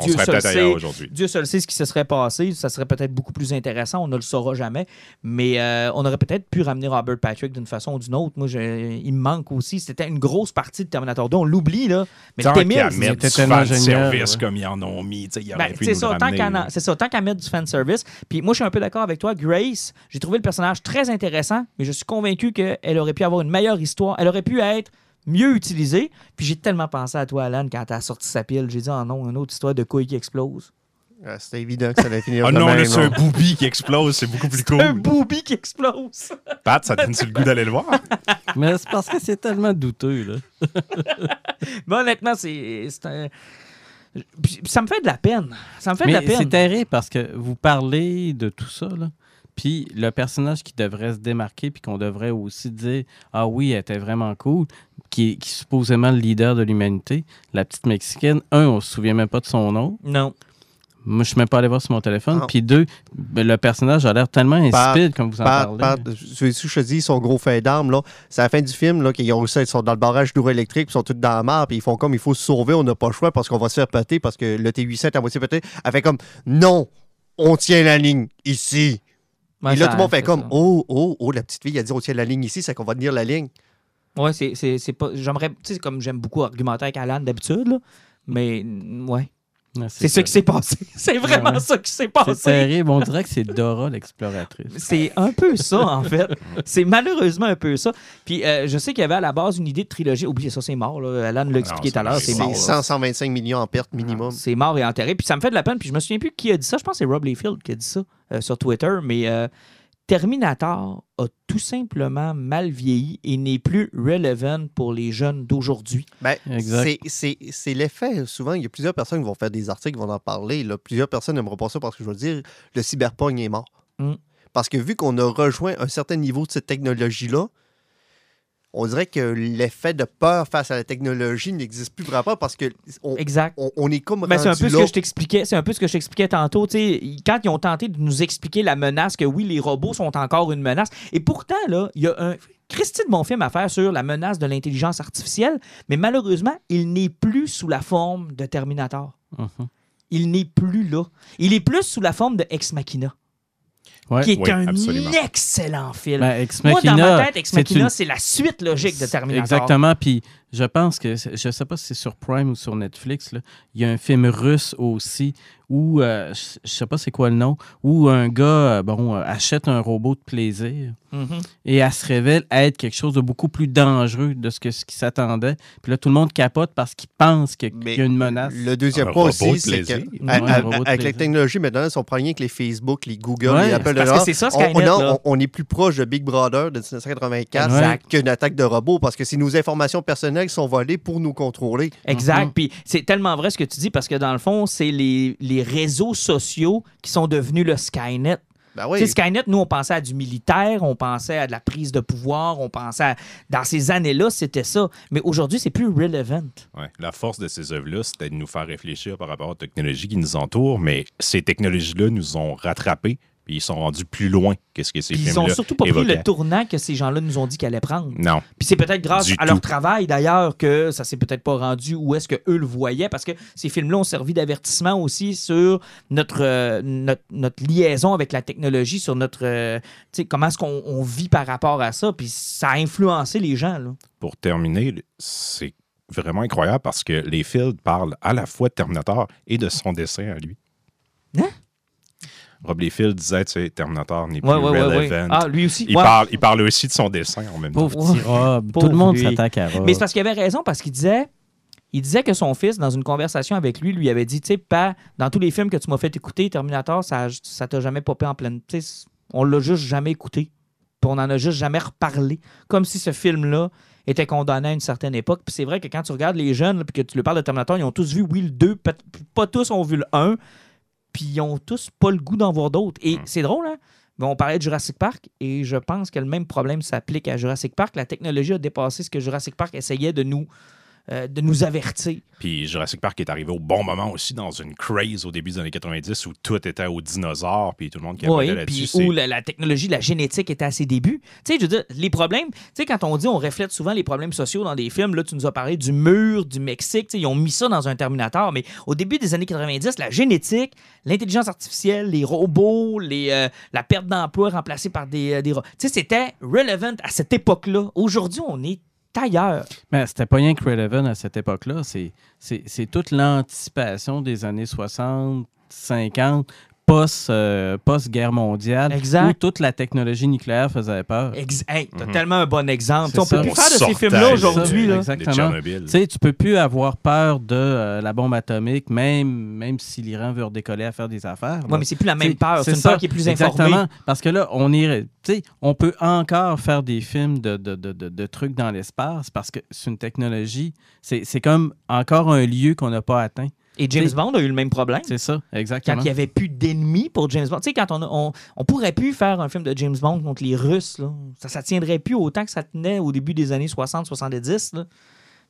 On Dieu serait seul peut-être ailleurs sait. aujourd'hui. Dieu seul sait ce qui se serait passé. Ça serait peut-être beaucoup plus intéressant. On ne le saura jamais. Mais euh, on aurait peut-être pu ramener Robert Patrick d'une façon ou d'une autre. Moi, je- il me manque aussi. C'était une grosse partie de Terminator 2. On l'oublie, là. Mais Tant le T-1000, qu'à c'est- mettre c'était du fan service ouais. comme ils en ont mis, auraient Ben, pu c'est nous ça, ramener, c'est ça, tant qu'à mettre du fan service. Puis moi, je suis un peu d'accord avec toi, Grace. J'ai trouvé le personnage très intéressant, mais je suis convaincu qu'elle aurait pu avoir une meilleure histoire. Elle aurait pu être mieux utilisée. Puis j'ai tellement pensé à toi, Alan, quand t'as sorti sa pile. J'ai dit, oh non, une autre histoire de couilles qui explose. Ah, C'était évident que ça allait finir Ah de non, même, là, c'est un booby qui explose, c'est beaucoup plus Un cool. booby qui explose. Pat, ça te donne-tu le goût d'aller le voir? Mais c'est parce que c'est tellement douteux, là. Mais honnêtement, c'est c'est un. Puis ça me fait de la peine. Ça me fait de la peine. c'est terrible parce que vous parlez de tout ça, là. Puis le personnage qui devrait se démarquer, puis qu'on devrait aussi dire Ah oui, elle était vraiment cool, qui est, qui est supposément le leader de l'humanité, la petite Mexicaine, un, on se souvient même pas de son nom. Non. Moi, je suis même pas allé voir sur mon téléphone. Puis deux, ben, le personnage a l'air tellement insipide, comme vous en Par, parlez. par, je je te dis, son gros fait d'armes, là, c'est à la fin du film, là, qu'ils ont ils sont dans le barrage d'hydroélectrique, puis ils sont tous dans la mare, puis ils font comme, il faut se sauver, on n'a pas le choix parce qu'on va se faire péter, parce que le T-800 est à moitié pété. Elle fait comme, non, on tient la ligne ici. Ouais, Et là, tout le monde fait comme, ça. oh, oh, oh, la petite fille a dit, on tient la ligne ici, c'est qu'on va tenir la ligne. Ouais, c'est- pas. J'aimerais. Tu sais, comme j'aime beaucoup argumenter avec Alan d'habitude, là. Mais, ouais. C'est ça qui s'est passé. C'est vraiment Ouais. ça qui s'est C'est passé. terrible. On dirait que c'est Dora l'exploratrice. C'est un peu ça, en fait. C'est malheureusement un peu ça. Puis euh, je sais qu'il y avait à la base une idée de trilogie. Oubliez ça, c'est mort. Là. Alan l'a expliqué tout à l'heure. C'est c'est mort. C'est là. 100, 125 millions en perte minimum. C'est mort et enterré. Puis ça me fait de la peine. Puis je me souviens plus qui a dit ça. Je pense que c'est Rob Layfield qui a dit ça euh, sur Twitter. Mais euh, Terminator a tout simplement mal vieilli et n'est plus relevant pour les jeunes d'aujourd'hui. Ben, Exact. c'est- c'est c'est l'effet. Souvent, il y a plusieurs personnes qui vont faire des articles, qui vont en parler. Là. Plusieurs personnes n'aimeront pas ça parce que je veux dire, le cyberpunk est mort. Mm. Parce que vu qu'on a rejoint un certain niveau de cette technologie-là, on dirait que l'effet de peur face à la technologie n'existe plus vraiment parce que on, Exact. on- on est comme Ben, c'est un peu ce que je t'expliquais. C'est un peu ce que je t'expliquais tantôt. tu sais, quand ils ont tenté de nous expliquer la menace que oui, les robots sont encore une menace. Et pourtant, là, il y a un Christy de bon film à faire sur la menace de l'intelligence artificielle, mais malheureusement, il n'est plus sous la forme de Terminator. Mhm. Il n'est plus là. Il est plus sous la forme de Ex Machina, Ouais. qui est Oui, un absolument. excellent film. Ben, Moi, dans ma tête, Ex c'est Machina, une- c'est la suite logique de Terminator. Exactement. Puis je pense que, je sais pas si c'est sur Prime ou sur Netflix, là, il y a un film russe aussi où, euh, je je sais pas c'est quoi le nom, où un gars euh, bon, euh, achète un robot de plaisir Mhm. et elle se révèle être quelque chose de beaucoup plus dangereux de ce que ce qui s'attendait. Puis là, tout le monde capote parce qu'il pense que- qu'il y a une menace. Le deuxième Un point aussi, c'est que à- Ouais, à- un robot de avec la technologie maintenant, ils sont pas rien avec les Facebook, les Google, Ouais, les Apple. parce que on, là. on, on est plus proche de Big Brother de 1984 Exact. qu'une attaque de robot parce que c'est nos informations personnelles qui sont volées pour nous contrôler. Exact. Mhm. Puis c'est tellement vrai ce que tu dis parce que dans le fond, c'est les, les réseaux sociaux qui sont devenus le Skynet. Ben Tu oui. sais, Skynet, nous, on pensait à du militaire, on pensait à de la prise de pouvoir, on pensait à... Dans ces années-là, c'était ça. Mais aujourd'hui, c'est plus relevant. Ouais. La force de ces œuvres-là, c'était de nous faire réfléchir par rapport aux technologies qui nous entourent, mais ces technologies-là nous ont rattrapés, puis ils sont rendus plus loin que ce que ces Puis ils films-là ont surtout pas pris évoquaient. le tournant que ces gens-là nous ont dit qu'elle allait prendre. Non. Puis c'est peut-être grâce Du à leur travail d'ailleurs que ça s'est peut-être pas rendu où est-ce qu'eux le voyaient parce que ces films-là ont servi d'avertissement aussi sur notre, euh, notre, notre liaison avec la technologie, sur notre euh, comment est-ce qu'on on vit par rapport à ça. Puis ça a influencé les gens. Là. Pour terminer, c'est vraiment incroyable parce que les Field parlent à la fois de Terminator et de son dessin à lui. Hein? Rob Liefeld disait, tu sais, Terminator n'est plus Ouais, ouais, ouais, ouais. relevant. Ah, lui aussi. il, parle, il parle aussi de son dessin en même temps. Pauvre petit Rob. Tout le monde s'attaque à Rob. Mais c'est parce qu'il avait raison, parce qu'il disait, il disait que son fils, dans une conversation avec lui, lui avait dit, tu sais, pas dans tous les films que tu m'as fait écouter, Terminator, ça, ça t'a jamais popé en pleine. Tu sais, on l'a juste jamais écouté. Puis on en a juste jamais reparlé. Comme si ce film-là était condamné à une certaine époque. Puis c'est vrai que quand tu regardes les jeunes, puis que tu leur parles de Terminator, ils ont tous vu, oui, le 2, peut- pas tous ont vu le 1, puis ils ont tous pas le goût d'en voir d'autres. Et c'est drôle, hein? Mais on parlait de Jurassic Park et je pense que le même problème s'applique à Jurassic Park. La technologie a dépassé ce que Jurassic Park essayait de nous, euh, de nous avertir. Puis Jurassic Park est arrivé au bon moment aussi dans une craze au début des années 90 où tout était aux dinosaures, puis tout le monde qui Oui, là-dessus. puis où la, la technologie, la génétique était à ses débuts. Tu sais, je veux dire, les problèmes, tu sais, quand on dit on reflète souvent les problèmes sociaux dans des films, là, tu nous as parlé du mur, du Mexique, tu sais, ils ont mis ça dans un Terminator, mais au début des années 90, la génétique, l'intelligence artificielle, les robots, les, euh, la perte d'emploi remplacée par des, euh, des Tu sais, c'était relevant à cette époque-là. Aujourd'hui, on est Mais c'était pas rien que Relevant à cette époque-là. C'est toute l'anticipation des années 60, 50, post, euh, post-guerre mondiale, Exact. où toute la technologie nucléaire faisait peur. Ex hey, t'as Mhm. tellement un bon exemple. C'est On peut ça. plus On faire de ces films-là aujourd'hui. Exactement. Tu sais, tu peux plus avoir peur de euh, la bombe atomique, même, même si l'Iran veut redécoller à faire des affaires. Ouais, mais c'est plus la même peur. C'est une ça, peur qui est plus informée. Exactement. Parce que là, on est, tu sais, on peut encore faire des films de, de, de, de- de trucs dans l'espace parce que c'est une technologie. C'est c'est comme encore un lieu qu'on n'a pas atteint. Et James Bond a eu le même problème. C'est ça, quand exactement. il n'y avait plus d'ennemis pour James Bond. Tu sais, quand on, on, on pourrait plus faire un film de James Bond contre les Russes, là. Ça, ça tiendrait plus autant que ça tenait au début des années 60-70.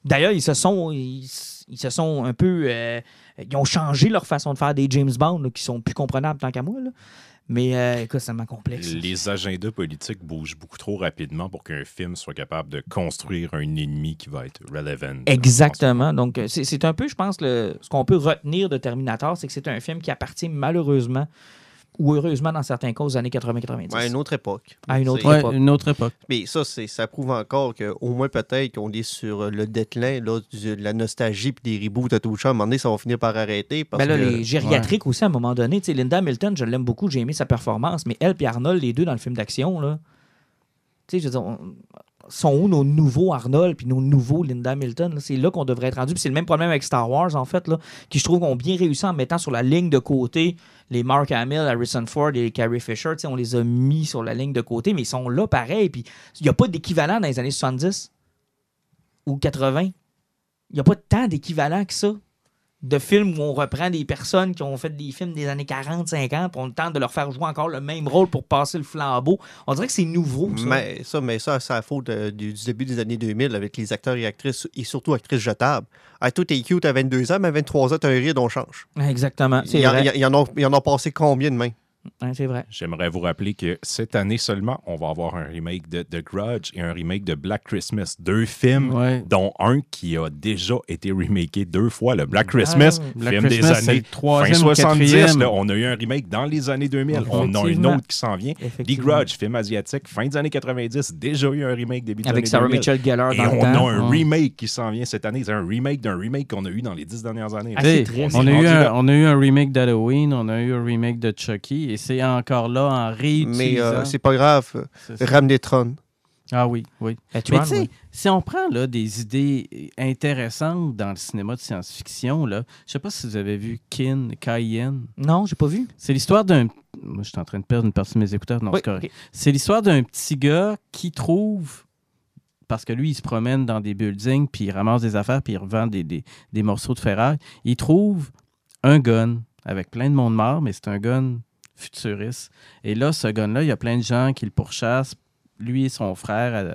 D'ailleurs, ils se sont ils, ils se sont un peu euh, ils ont changé leur façon de faire des James Bond là, qui sont plus comprenables tant qu'à moi. là. Mais euh, écoute, c'est complexe. Les agendas politiques bougent beaucoup trop rapidement pour qu'un film soit capable de construire un ennemi qui va être relevant. Exactement. Donc, euh, c'est c'est un peu, je pense, le, ce qu'on peut retenir de Terminator, c'est que c'est un film qui appartient malheureusement ou heureusement dans certains cas aux années 80-90. Ouais, à une autre époque. À une autre Ouais, époque. une autre époque. Mais ça, c'est, ça prouve encore qu'au moins peut-être qu'on est sur le déclin là, du- de la nostalgie puis des reboots à tout ça. À un moment donné, ça va finir par arrêter. Parce Ben là, que... les gériatriques aussi, à un moment donné, tu sais, Linda Hamilton, je l'aime beaucoup, j'ai aimé sa performance, mais elle et Arnold, les deux dans le film d'action, là, tu sais, je veux dire, on- sont où nos nouveaux Arnold puis nos nouveaux Linda Hamilton? C'est là qu'on devrait être rendu. C'est le même problème avec Star Wars, en fait, là, qui je trouve ont bien réussi en mettant sur la ligne de côté les Mark Hamill, Harrison Ford et Carrie Fisher. On les a mis sur la ligne de côté, mais ils sont là pareil. Puis il n'y a pas d'équivalent dans les années 70 ou 80. Il n'y a pas tant d'équivalent que ça de films où on reprend des personnes qui ont fait des films des années 40, 50, puis on tente de leur faire jouer encore le même rôle pour passer le flambeau. On dirait que c'est nouveau, ça. Mais ça, mais ça, c'est à faute de- du, du début des années 2000 avec les acteurs et actrices, et surtout actrices jetables. Ah, toi, t'es cute à 22 ans, mais à 23 ans, t'as un rire, on change. Exactement. Il y en a passé combien de mains? C'est vrai. J'aimerais vous rappeler que cette année seulement, on va avoir un remake de The Grudge et un remake de Black Christmas. Deux films, Ouais. dont un qui a déjà été remaké deux fois. Le Black Christmas, Black film Christmas, des années le troisième fin ou 70. quatrième. là, on a eu un remake dans les années 2000. On a un Effectivement. autre qui s'en vient. The. Grudge, film asiatique, fin des années 90. Déjà eu un remake début des Avec années Sarah 2000. Michelle Gellar Et dans le on temps. a un remake qui s'en vient cette année. C'est un remake d'un remake qu'on a eu dans les dix dernières années. Ah, on, a eu un, on a eu un remake d'Halloween, on a eu un remake de Chucky, et c'est encore là en réutilisant. Mais euh, c'est pas grave. Ramener Tron. Ah oui, oui. Eh, Mais tu sais, oui. si on prend là, des idées intéressantes dans le cinéma de science-fiction, là, je sais pas si vous avez vu Kin, Cayenne. Non, j'ai pas vu. C'est l'histoire d'un. Moi, je suis en train de perdre une partie de mes écouteurs. Non, Oui, c'est correct. C'est l'histoire d'un petit gars qui trouve. Parce que lui, il se promène dans des buildings, puis il ramasse des affaires, puis il revend des, des- des morceaux de ferraille. Il trouve un gun avec plein de monde mort, mais c'est un gun futuriste. Et là, ce gun-là, il y a plein de gens qui le pourchassent, lui et son frère. euh,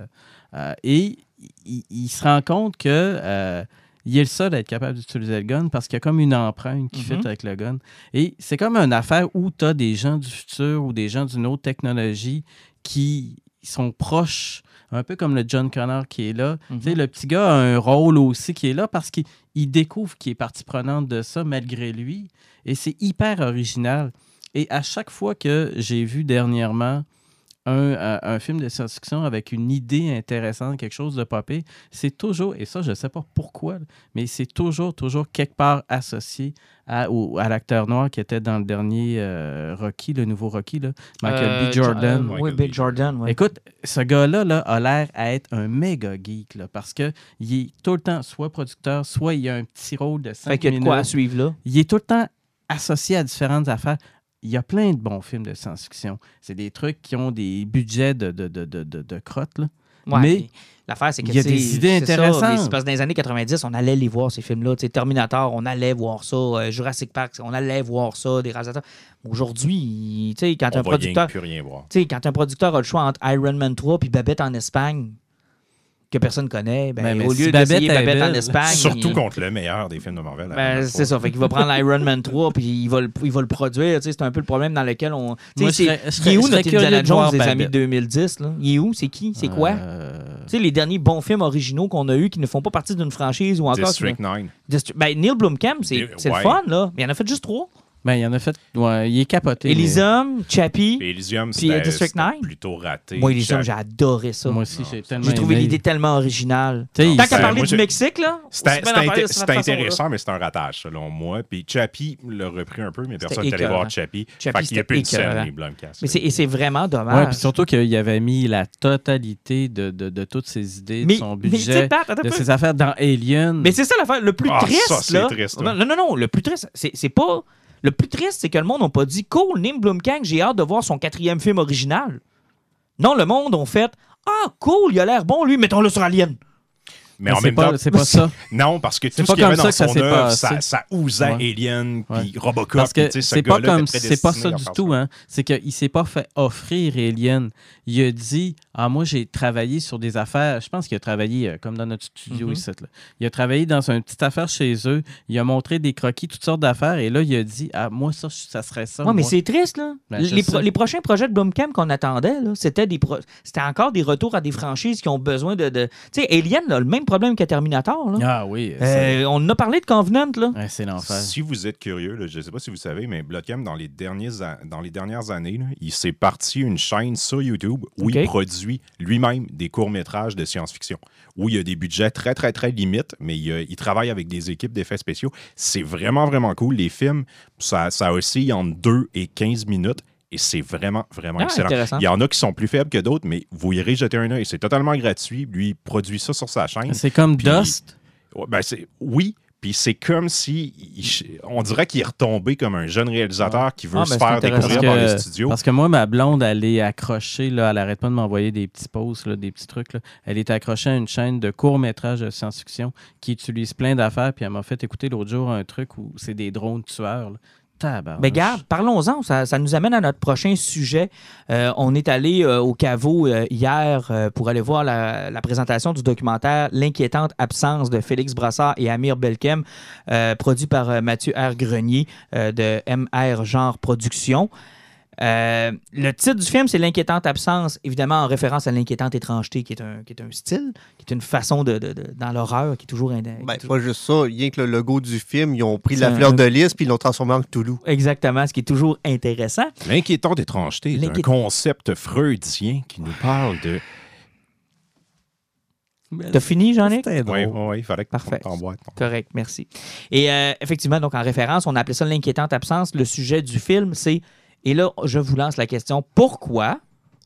euh, et il, il se rend compte que euh, il est le seul à être capable d'utiliser le gun parce qu'il y a comme une empreinte qui Mhm. fit avec le gun. Et c'est comme une affaire où tu as des gens du futur ou des gens d'une autre technologie qui sont proches, un peu comme le John Connor qui est là. Mhm. Sais, Le petit gars a un rôle aussi qui est là parce qu'il il découvre qu'il est partie prenante de ça malgré lui. Et c'est hyper original. Et à chaque fois que j'ai vu dernièrement un, euh, un film de science-fiction avec une idée intéressante, quelque chose de popé, c'est toujours, et ça je ne sais pas pourquoi, mais c'est toujours, toujours quelque part associé à, au- à l'acteur noir qui était dans le dernier euh, Rocky, le nouveau Rocky, là, Michael Euh, B. Jordan. Euh, oui, Michael B. B. Jordan, oui. Écoute, ce gars-là là, a l'air à être un méga geek là, parce qu'il est tout le temps soit producteur, soit il a un petit rôle de 5 Fait qu'il y a de quoi à suivre là. Il est tout le temps associé à différentes affaires. Il y a plein de bons films de science-fiction. C'est des trucs qui ont des budgets de, de, de, de, de- de crottes. Là. Ouais, Mais L'affaire, c'est que il y a des idées c'est ça, intéressantes. mais c'est parce que dans les années 90, on allait les voir, ces films-là. Terminator, on allait voir ça. euh, Jurassic Park, on allait voir ça. Des réalisateurs. Aujourd'hui, tu sais, quand On un va producteur. rien, plus rien voir. Tu sais, quand un producteur a le choix entre Iron Man 3 puis Babette en Espagne, que personne connaît, ben, mais au si lieu Babette d'essayer Babette en. Espagne. Surtout il- contre le meilleur des films de Marvel. ben, c'est ça. Fait qu'il va prendre l'Iron Man 3 puis il va le, il va le produire. Tu sais, C'est un peu le problème dans lequel on. Moi, c'est- serais- serais- est où notre Indiana de Jones des années Babette. 2010? Là? Il est où? C'est qui? C'est quoi? Euh, Tu sais, les derniers bons films originaux qu'on a eus qui ne font pas partie d'une franchise ou encore. District 9. Distri- Ben, Neil Blomkamp, c'est c'est ouais. le fun, là. Mais il en a fait juste trois. Ben, il en a fait. Ouais, il est capoté. mais- Elysium, Chappie. Puis Elysium, c'était District c'était 9? plutôt raté. Moi, Elysium, j'ai adoré ça. Moi aussi, j'ai tellement J'ai trouvé l'idée tellement originale. Tu sais, Tant qu'à parler moi, du Mexique, là. C'était intéressant, mais c'est un ratage, selon moi. Puis Chappie l'a repris un peu, mais personne n'est allé voir Chappie. Chappie, Fait qu'il n'y a plus écœurant. scène, les Blumcast. Mais c'est- Et c'est vraiment Ouais, dommage. puis surtout qu'il avait mis la totalité de, toutes ses idées, de son budget, de ses affaires dans Alien. Mais c'est ça l'affaire. Le plus Ah, triste, là. triste, là. Non, non, non. Le plus triste, c'est c'est pas. Le plus triste, c'est que le monde n'a pas dit Cool, Neil Blomkamp, j'ai hâte de voir son quatrième film original. Non, le monde ont fait Ah, cool, il a l'air bon, lui, mettons-le sur Alien. Mais en c'est même pas, temps, c'est pas ça. non, parce que C'est tout pas ce qu'il y avait comme dans ça que ça son œuvre, ça, ça Ouais. Alien, puis Ouais. Robocop. Parce que sais, ce c'est pas comme c'est pas ça du tout, hein. C'est qu'il s'est pas fait offrir Alien. Il a dit Ah, moi j'ai travaillé sur des affaires. Je pense qu'il a travaillé euh, comme dans notre studio Mhm. ici. là. Il a travaillé dans une petite affaire chez eux. Il a montré des croquis, toutes sortes d'affaires. Et là, il a dit Ah, moi, ça, ça serait ça. Ouais, mais c'est triste, là. Ben, les, pro- les prochains projets de Blomkamp qu'on attendait, là, c'était des pro- c'était encore des retours à des franchises qui ont besoin de. de- Tu sais, Alien a le même problème que Terminator, là. Ah oui. Euh, on a parlé de Covenant, là. ouais, c'est l'enfer. Si vous êtes curieux, là, je ne sais pas si vous savez, mais Bloodcam, dans les, derniers a- dans les dernières années, là, il s'est parti une chaîne sur YouTube où il produit lui-même des courts-métrages de science-fiction, où il y a des budgets très, très, très limites, mais il, il travaille avec des équipes d'effets spéciaux. C'est vraiment, vraiment cool. Les films, ça, ça oscille entre 2 et 15 minutes. Et c'est vraiment, vraiment Ah, excellent. Il y en a qui sont plus faibles que d'autres, mais vous irez jeter un œil. C'est totalement gratuit. Lui, il produit ça sur sa chaîne. C'est comme Puis- Dust? Ben, c'est- oui, puis c'est comme si il- on dirait qu'il est retombé comme un jeune réalisateur qui veut Ah, se faire découvrir que- les studios. Parce que moi, ma blonde, elle est accrochée, là, elle arrête pas de m'envoyer des petits posts, là, des petits trucs. là. Elle est accrochée à une chaîne de courts-métrages de science-fiction qui utilise plein d'affaires. Puis elle m'a fait écouter l'autre jour un truc où c'est des drones tueurs. Tabarnouche. Ben garde, parlons-en. Ça, nous amène à notre prochain sujet. Euh, on est allé euh, au caveau euh, hier pour aller voir la, présentation du documentaire L'inquiétante absence de Félix Brassard et Amir Belkem, produit par Mathieu R. Grenier de MR Genre Productions. Euh, le titre du film, c'est L'inquiétante absence, évidemment en référence à l'inquiétante étrangeté, qui est un, qui est un style, qui est une façon de, de- de- dans l'horreur, qui est toujours... qui est Ben, toujours- pas juste ça. Rien que le logo du film, ils ont pris la un- fleur de lys puis ils l'ont transformé en Cthulhu. Exactement, ce qui est toujours intéressant. L'inquiétante étrangeté est un concept freudien qui nous parle de. T'as fini, drôle. Oui, oui, oui, il fallait que Parfait. tu t'emboîtes. Correct, merci. Et euh, effectivement, donc en référence, on appelait ça l'inquiétante absence. Le sujet du film, c'est, et là, je vous lance la question, pourquoi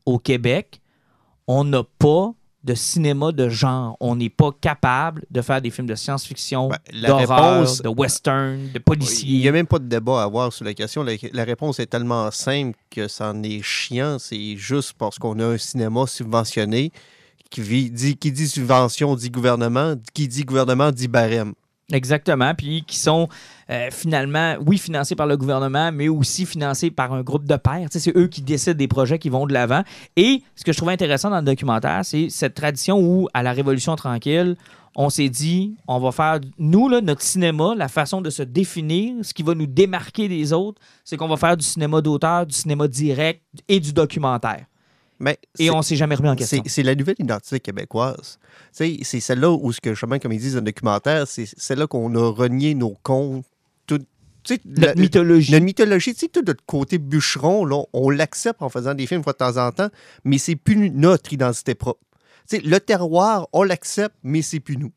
au Québec, on n'a pas de cinéma de genre? On n'est pas capable de faire des films de science-fiction, Ben, d'horreur, réponse- de western, de Il n'y a même pas de débat à avoir sur la question. La, la réponse est tellement simple que ça en est chiant. C'est juste parce qu'on a un cinéma subventionné qui, vit- dit, qui dit subvention dit gouvernement, qui dit gouvernement dit barème. Exactement. Puis qui sont euh, finalement, oui, financés par le gouvernement, mais aussi financés par un groupe de pairs. C'est eux qui décident des projets qui vont de l'avant. Et ce que je trouvais intéressant dans le documentaire, c'est cette tradition où, à la Révolution tranquille, on s'est dit, on va faire, nous, là, notre cinéma, la façon de se définir, ce qui va nous démarquer des autres, c'est qu'on va faire du cinéma d'auteur, du cinéma direct et du documentaire. Mais Et on s'est jamais remis en question. c'est la nouvelle identité québécoise. C'est celle-là où, ce que, justement, comme ils disent dans le documentaire, c'est celle-là qu'on a renié nos contes. Tout, tu sais, la- Notre mythologie. Notre mythologie, tu sais, tout notre côté bûcheron, là, on l'accepte en faisant des films une fois de temps en temps, mais c'est plus notre identité propre. Tu sais, le terroir, on l'accepte, mais c'est plus nous.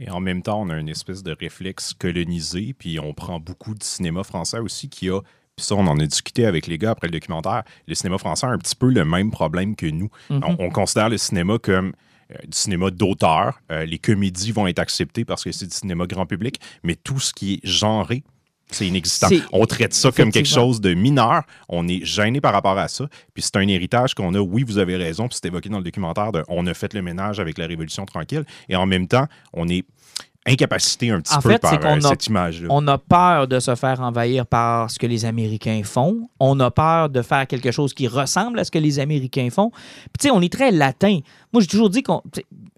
Et en même temps, on a une espèce de réflexe colonisé, puis on prend beaucoup de cinéma français aussi qui a. Puis ça, on en a discuté avec les gars après le documentaire. Le cinéma français a un petit peu le même problème que nous. Mhm. on, on considère le cinéma comme euh, du cinéma d'auteur. Euh, les comédies vont être acceptées parce que c'est du cinéma grand public, mais tout ce qui est genré, c'est inexistant. On traite ça comme quelque chose de mineur. On est gêné par rapport à ça. Puis c'est un héritage qu'on a. Oui, vous avez raison. Puis c'est évoqué dans le documentaire. De, on a fait le ménage avec la Révolution tranquille. Et en même temps, on est incapacité un petit En peu fait, par euh, a- cette image-là. On a peur de se faire envahir par ce que les Américains font. On a peur de faire quelque chose qui ressemble à ce que les Américains font. Puis, tu sais, on est très latin. Moi, j'ai toujours dit qu'on.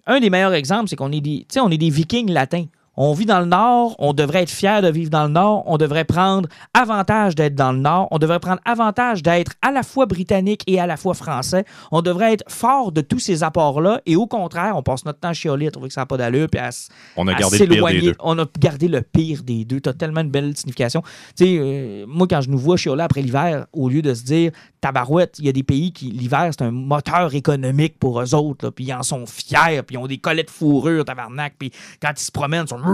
Un des meilleurs exemples, c'est qu'on est des, on est des Vikings latins. On vit dans le Nord, on devrait être fier de vivre dans le Nord, on devrait prendre avantage d'être dans le Nord, on devrait prendre avantage d'être à la fois britannique et à la fois français. On devrait être fort de tous ces apports-là et au contraire, on passe notre temps à chialer, à trouver que ça n'a pas d'allure, puis à, On a à gardé le pire des s'éloigner. deux. On a gardé le pire des deux. Tu as tellement une belle signification. Tu sais, euh, moi, quand je nous vois chialer après l'hiver, au lieu de se dire, tabarouette, il y a des pays qui, l'hiver, c'est un moteur économique pour eux autres, là, puis ils en sont fiers, puis ils ont des collets de fourrure, tabarnak, puis quand ils se promènent, ils sont...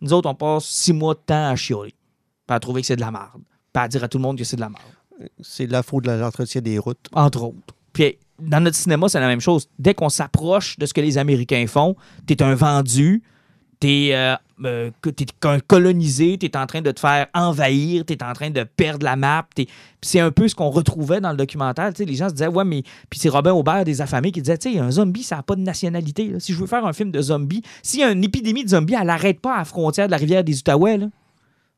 Nous autres, on passe six mois de temps à chialer, puis à trouver que c'est de la merde, puis à dire à tout le monde que c'est de la merde C'est la faute de l'entretien des routes. entre autres. Puis dans notre cinéma, c'est la même chose. Dès qu'on s'approche de ce que les Américains font, t'es un vendu, t'es euh, euh, colonisé, t'es en train de te faire envahir, t'es en train de perdre la map. c'est un peu ce qu'on retrouvait dans le documentaire. Les gens se disaient, ouais, mais. Puis c'est Robin Aubert des affamés qui disait, tu sais, un zombie, ça n'a pas de nationalité. Si je veux faire un film de zombie, s'il y a une épidémie de zombies, elle n'arrête pas à la frontière de la rivière des Outaouais.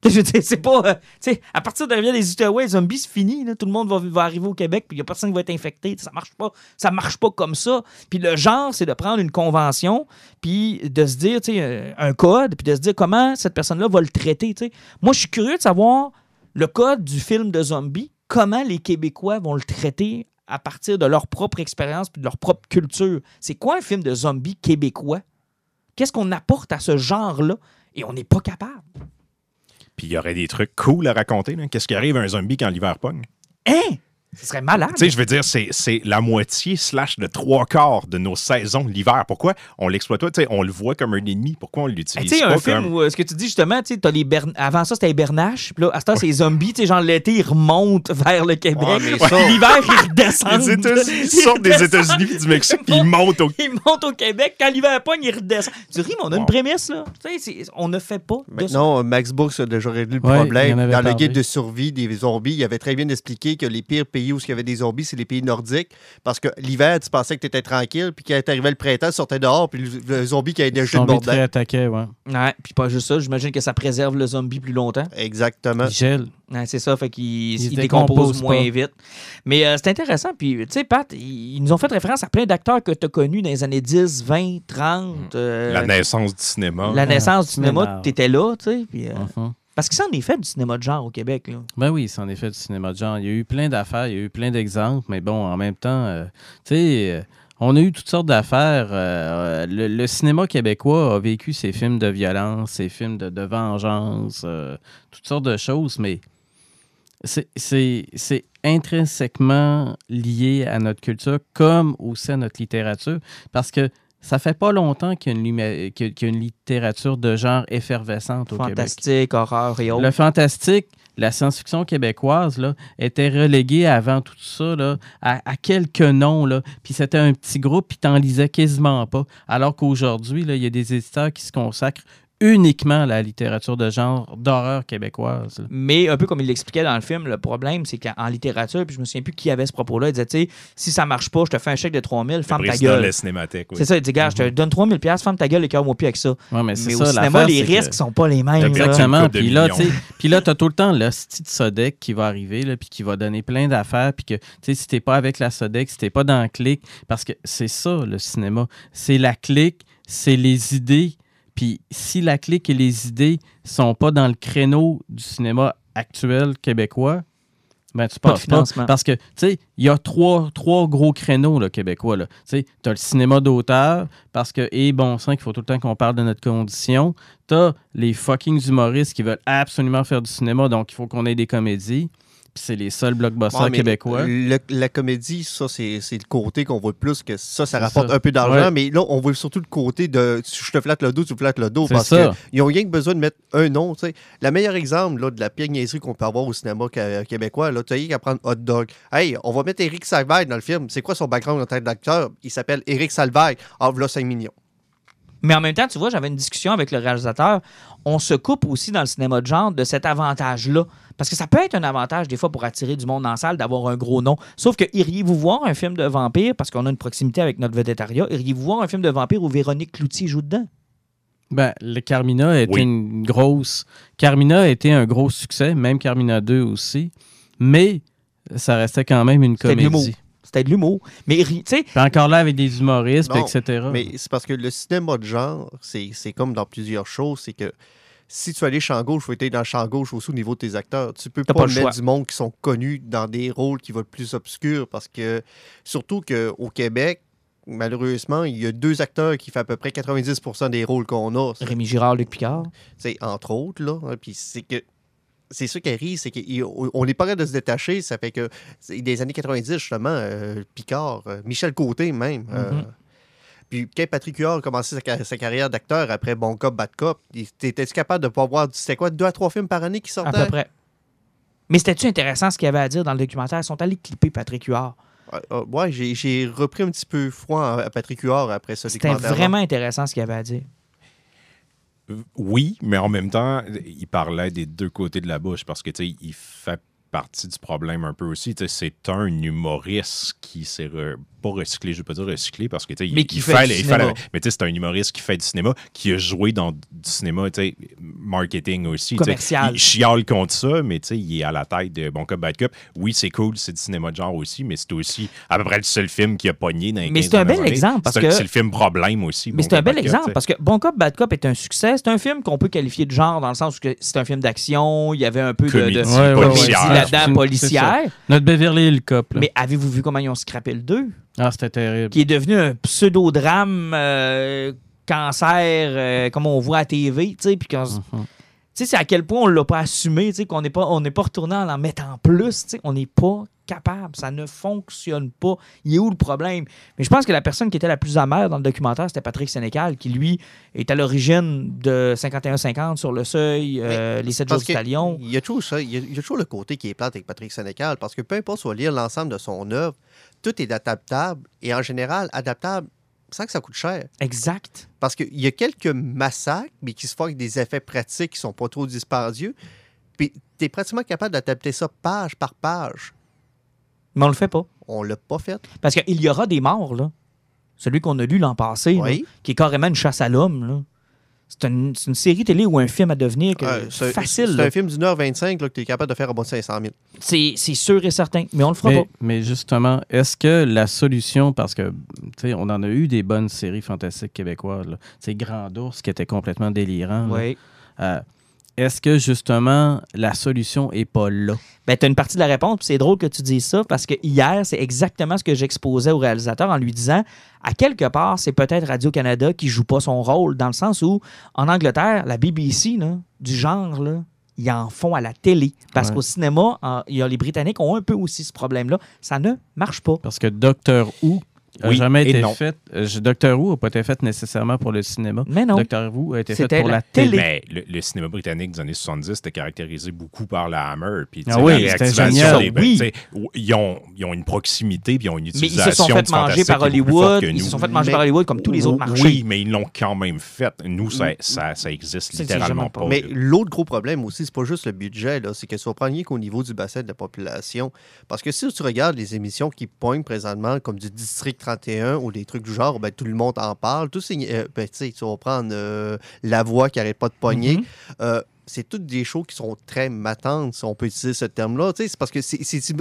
C'est pas. euh, sais, à partir de la des Outaouais, les zombies, c'est fini. Tout le monde va, arriver au Québec, puis il n'y a personne qui va être infecté. Ça marche pas. Ça marche pas comme ça. Puis le genre, c'est de prendre une convention, puis de se dire, tu euh, un code, puis de se dire comment cette personne-là va le traiter. Moi, je suis curieux de savoir le code du film de zombie, comment les Québécois vont le traiter à partir de leur propre expérience puis de leur propre culture. C'est quoi un film de zombie québécois? Qu'est-ce qu'on apporte à ce genre-là? Et on n'est pas capable. Puis il y aurait des trucs cool à raconter. Qu'est-ce qui arrive à un zombie quand l'hiver pogne? Hein? Ce serait malade. Tu sais, je veux dire, c'est c'est la moitié slash le trois quarts de nos saisons l'hiver. Pourquoi on l'exploite pas? Tu sais, on le voit comme un ennemi. Pourquoi on Hey, l'utilise tu sais, un film comme... où euh, ce que tu dis justement, tu sais, les bern- avant ça c'était les bernaches, puis là, à ce temps, c'est les zombies, tu sais, genre l'été, ils remontent vers le Québec. Ouais, L'hiver, ils redescendent. Les États-Unis Ils sortent des. États-Unis puis du Mexique, puis ils montent au Ils montent au Québec. Quand l'hiver pogne, ils redescendent. Tu ris, mais on a une Wow. prémisse, là. Tu sais, on ne fait pas de. Non, Max Brooks a déjà réglé le Ouais, problème. Dans le guide de survie des zombies, il avait très bien expliqué que les pires pays où il y avait des zombies, c'est les pays nordiques. Parce que l'hiver, tu pensais que tu étais tranquille, puis quand arrivait le printemps, tu sortais dehors, puis le, le zombie qui avait déjà le bordel. attaqué, ouais. Ouais, puis pas juste ça, j'imagine que ça préserve le zombie plus longtemps. Exactement. Il gèle. Ouais, c'est ça, fait qu'il Il se il décompose décompose moins pas. vite. Mais euh, c'est intéressant. Puis, tu sais, Pat, ils, nous ont fait référence à plein d'acteurs que tu as connus dans les années 10, 20, 30. euh, La naissance du cinéma. la naissance du cinéma, tu étais là, tu sais. puis, euh. Parce que ça en est fait du cinéma de genre au Québec. Là. Ben oui, c'est en effet du cinéma de genre. Il y a eu plein d'affaires, il y a eu plein d'exemples, mais bon, en même temps, euh, tu sais, euh, on a eu toutes sortes d'affaires. euh, le, cinéma québécois a vécu ses films de violence, ses films de, vengeance, toutes sortes de choses, mais c'est- c'est c'est intrinsèquement lié à notre culture comme aussi à notre littérature, parce que ça fait pas longtemps qu'il y a une, a- une littérature de genre effervescente au Québec. Fantastique, horreur et autres. Le fantastique, la science-fiction québécoise, là, était reléguée avant tout ça là, à, à quelques noms. Là, puis c'était un petit groupe, puis t'en lisais quasiment pas. Alors qu'aujourd'hui, il y a des éditeurs qui se consacrent uniquement la littérature de genre d'horreur québécoise. là. Mais un peu comme il l'expliquait dans le film, le problème, c'est qu'en littérature, puis je me souviens plus qui avait ce propos-là, il disait, tu sais, si ça marche pas, je te fais un chèque de 3000, Le ferme ta gueule. la cinémathèque. oui. C'est ça, il dit, gars, je te donne 3000 pièces, ferme ta gueule et cœur-moi plus avec ça. Ouais, mais c'est Mais ça, au cinéma, les c'est que- risques sont pas les mêmes. Exactement. Puis là, millions. tu sais, puis là, t'as tout le temps l'hostie de Sodec qui va arriver, là, puis qui va donner plein d'affaires, puis que, tu sais, si t'es pas avec la Sodec, si t'es pas dans le clic, parce que c'est ça, le cinéma. C'est la clique, c'est les idées, puis si la clique et les idées sont pas dans le créneau du cinéma actuel québécois, ben tu Pas passes pas. financement. Parce que, tu sais, il y a trois, trois gros créneaux là, québécois. Tu sais, tu as le cinéma d'auteur, parce que, et bon sang, qu'il faut tout le temps qu'on parle de notre condition. Tu as les fucking humoristes qui veulent absolument faire du cinéma, donc il faut qu'on ait des comédies. Puis c'est les seuls blockbusters Ouais, québécois. le- la comédie, ça, c'est c'est le côté qu'on voit plus, que ça, ça rapporte ça. un peu d'argent, Ouais. mais là, on voit surtout le côté de je te flatte le dos, tu me flattes le dos, C'est parce ça. qu'ils ont rien que besoin de mettre un nom. tu sais. Le meilleur exemple là, de la pire niaiserie qu'on peut avoir au cinéma ca- québécois, là, tu as rien qu'à prendre Hot Dog. Hey, on va mettre Éric Salvaire dans le film. C'est quoi son background en tant d'acteur? Il s'appelle Éric Salvaire. Ah, voilà 5 millions. Mais en même temps, tu vois, j'avais une discussion avec le réalisateur. On se coupe aussi dans le cinéma de genre de cet avantage-là. Parce que ça peut être un avantage, des fois, pour attirer du monde en salle, d'avoir un gros nom. Sauf que iriez-vous voir un film de vampire, parce qu'on a une proximité avec notre vététariat, iriez-vous voir un film de vampire où Véronique Cloutier joue dedans? Ben, le Carmina a été Oui. une grosse. Carmina a été un gros succès, même Carmina 2 aussi. Mais ça restait quand même une C'était de l'humour. comédie. C'était de l'humour. Mais, iri- tu sais, encore là, avec des humoristes, Non, etc. Mais c'est parce que le cinéma de genre, c'est c'est comme dans plusieurs choses, c'est que si tu allais champ gauche, il faut être dans le champ gauche aussi au niveau de tes acteurs. Tu peux pas, mettre choix. du monde qui sont connus dans des rôles qui vont être plus obscurs parce que, surtout qu'au Québec, malheureusement, il y a deux acteurs qui font à peu près 90% des rôles qu'on a. Rémi Girard, Luc Picard. c'est entre autres, là. hein, Puis c'est que. C'est ça qui arrive, c'est qu'on n'est pas capable de se détacher. Ça fait que des années 90, justement, euh, Picard, euh, Michel Côté même. euh, Mhm. Puis quand Patrick Huard a commencé sa, car- sa carrière d'acteur après Bon Cop, Bad Cop, il- t'étais-tu capable de pas voir, c'était quoi, deux à trois films par année qui À sortaient? peu près. Mais c'était-tu intéressant ce qu'il y avait à dire dans le documentaire? Ils sont allés clipper Patrick Huard. Ouais, euh, ouais, j'ai, repris un petit peu froid à, à Patrick Huard après ce C'était vraiment intéressant ce qu'il y avait à dire. Oui, mais en même temps, il parlait des deux côtés de la bouche parce que, tu sais, il fait partie du problème un peu aussi. Tu sais, C'est un humoriste qui s'est re- pas recyclé, je ne veux pas dire recyclé parce que tu sais, Mais il, qui il fait fait, du il fait- mais tu sais, c'est un humoriste qui fait du cinéma, qui a joué dans du cinéma, tu sais, marketing aussi. Commercial. Il chiale contre ça, mais tu sais, il est à la tête de Bon Cop, Bad Cop. Oui, c'est cool, c'est du cinéma de genre aussi, mais c'est aussi à peu près le seul film qui a pogné dans les Mais 15 c'est un bel années. exemple, parce que- C'est le film problème aussi. Mais Bon c'est un bel Bad exemple parce que Bon Cop, Bad Cop est un succès. C'est un film qu'on peut qualifier de genre dans le sens où que c'est un film d'action, il y avait un peu de, de Ouais, ouais, policière. là-dedans, policière. Notre Beverly Hill Cop. là. Mais avez-vous vu comment ils ont scrappé le 2? Ah, c'était terrible. Qui est devenu un pseudo-drame euh, cancer, euh, comme on voit à TV, tu sais, puis qu'on Mhm. Sais, c'est à quel point on l'a pas assumé, tu sais, qu'on n'est pas, on n'est pas retourné en en mettant plus, tu sais, on n'est pas capable, ça ne fonctionne pas. Il est où le problème? Mais je pense que la personne qui était la plus amère dans le documentaire, c'était Patrick Sénécal, qui lui est à l'origine de 51-50 sur le seuil, euh, les 7 jours du talion. Il y a toujours ça. Il y a, il y a toujours le côté qui est plate avec Patrick Sénécal. Parce que peu importe, soit lire l'ensemble de son œuvre, tout est adaptable. Et en général, adaptable sans que ça coûte cher. Exact. Parce qu'il y a quelques massacres, mais qui se font avec des effets pratiques qui sont pas trop dispendieux. Puis tu es pratiquement capable d'adapter ça page par page. Mais on le fait pas. On l'a pas fait. Parce qu'il y aura des morts, là. Celui qu'on a lu l'an passé, là, Oui. qui est carrément une chasse à l'homme, là. C'est une, c'est une série télé ou un film à devenir que Euh, c'est facile. C'est un film d'une heure 25 là, que tu es capable de faire à bas de 500 000. C'est c'est sûr et certain. Mais on le fera Mais, pas. mais justement, est-ce que la solution, parce que, tu sais, on en a eu des bonnes séries fantastiques québécoises, sais, Grand Ours qui était complètement délirant. là. Oui. Euh, est-ce que justement la solution est pas là? Ben, tu as une partie de la réponse, puis c'est drôle que tu dises ça, parce que hier, c'est exactement ce que j'exposais au réalisateur en lui disant à quelque part, c'est peut-être Radio-Canada qui joue pas son rôle, dans le sens où, en Angleterre, la BBC, là, du genre, là, ils en font à la télé. Parce Ouais. qu'au cinéma, en- y a les Britanniques ont un peu aussi ce problème-là. Ça ne marche pas. Parce que Doctor Who n'a Oui jamais été non. fait. euh, Doctor Who n'a pas été fait nécessairement pour le cinéma. Mais non. Doctor Who a été fait C'était pour la la télé. Mais le, le cinéma britannique des années 70 était caractérisé beaucoup par la Hammer. Puis, tu Ah sais, oui, la c'était réactivation génial. des- ben, Oui. ils, ont, ils ont une proximité, puis ils ont une Mais ils utilisation se sont fait manger par Hollywood. Ils se sont fait manger Mais- par Hollywood comme tous les autres marchés. Oui, mais ils l'ont quand même fait. Nous, ça, ça, ça existe littéralement pas. pas. Mais l'autre gros problème aussi, c'est pas juste le budget, là, c'est que prend rien qu'au niveau du bassin de la population. Parce que si tu regardes les émissions qui poignent présentement, comme du District 31 ou des trucs du genre, ben, tout le monde en parle. Tout euh, ben, tu sais, tu vas prendre euh, La Voix qui arrête pas de pogner. Mhm. Euh, c'est toutes des shows qui sont très matantes, si on peut utiliser ce terme-là. C'est parce que c'est.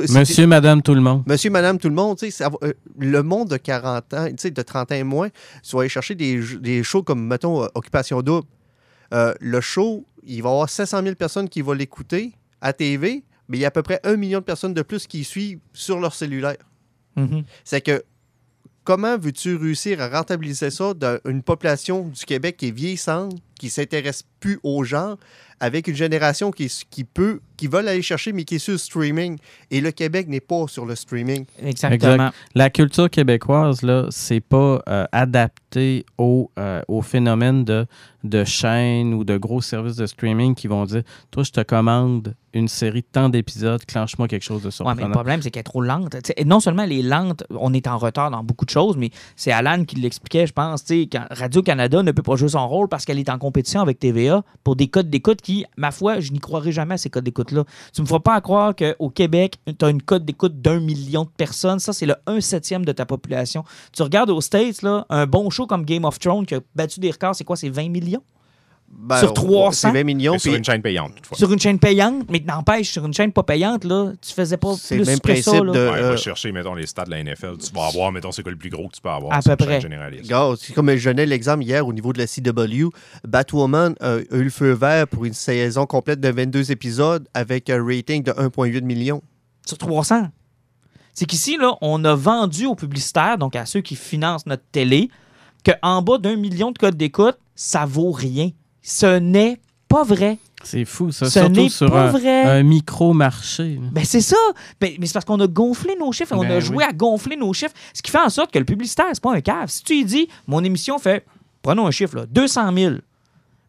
Monsieur, madame, tout le monde. Monsieur, madame, tout le monde, ça euh, le monde de 40 ans, de 30 ans et moins, tu vas aller chercher des, des shows comme, mettons, euh, Occupation Double. Euh, le show, il va y avoir 700 000 personnes qui vont l'écouter à TV, mais il y a à peu près un million de personnes de plus qui y suivent sur leur cellulaire. Mhm. C'est que comment veux-tu réussir à rentabiliser ça d'une population du Québec qui est vieillissante, qui s'intéresse plus aux gens, avec une génération qui, peut, qui veulent aller chercher, mais qui est sur le streaming. Et le Québec n'est pas sur le streaming. Exactement. Exact. La culture québécoise, là, c'est pas euh, adapté au, euh, au phénomène de, de chaînes ou de gros services de streaming qui vont dire Toi, je te commande une série de tant d'épisodes, clenche-moi quelque chose de Ouais, mais le problème, c'est qu'elle est trop lente. Non seulement elle est lente, on est en retard dans beaucoup de choses, mais c'est Alan qui l'expliquait, je pense. tu sais, quand Radio-Canada ne peut pas jouer son rôle parce qu'elle est en compétition avec TVA pour des codes d'écoute qui, ma foi, je n'y croirais jamais à ces codes d'écoute-là. Tu me feras pas croire qu'au Québec, tu as une cote d'écoute d'un million de personnes. Ça, c'est le 1 septième de ta population. Tu regardes aux States, là, un bon show comme Game of Thrones qui a battu des records, c'est quoi? C'est 20 millions? Ben, Sur on- 300? C'est 20 millions. Mais sur puis une chaîne payante, toutefois. Sur une chaîne payante, mais n'empêche, sur une chaîne pas payante, là, tu faisais pas C'est plus le même que ça. là. de- Ouais, euh, va chercher, mettons, les stats de la NFL. Tu vas avoir, mettons, c'est quoi le plus gros que tu peux avoir À sur peu près. c'est comme je donnais l'exemple hier au niveau de la CW. Batwoman euh, a eu le feu vert pour une saison complète de 22 épisodes avec un rating de 1,8 million. sur 300. C'est qu'ici, là, on a vendu aux publicitaires, donc à ceux qui financent notre télé, qu'en bas d'un million de codes d'écoute, ça vaut rien. Ce n'est pas vrai. C'est fou, ça. Ce Surtout n'est sur pas un, vrai. un micro-marché. Ben, c'est ça. Ben, mais c'est parce qu'on a gonflé nos chiffres. et on Ben a joué oui. à gonfler nos chiffres. Ce qui fait en sorte que le publicitaire, c'est pas un cave. Si tu lui dis, mon émission fait, prenons un chiffre, là, 200 000.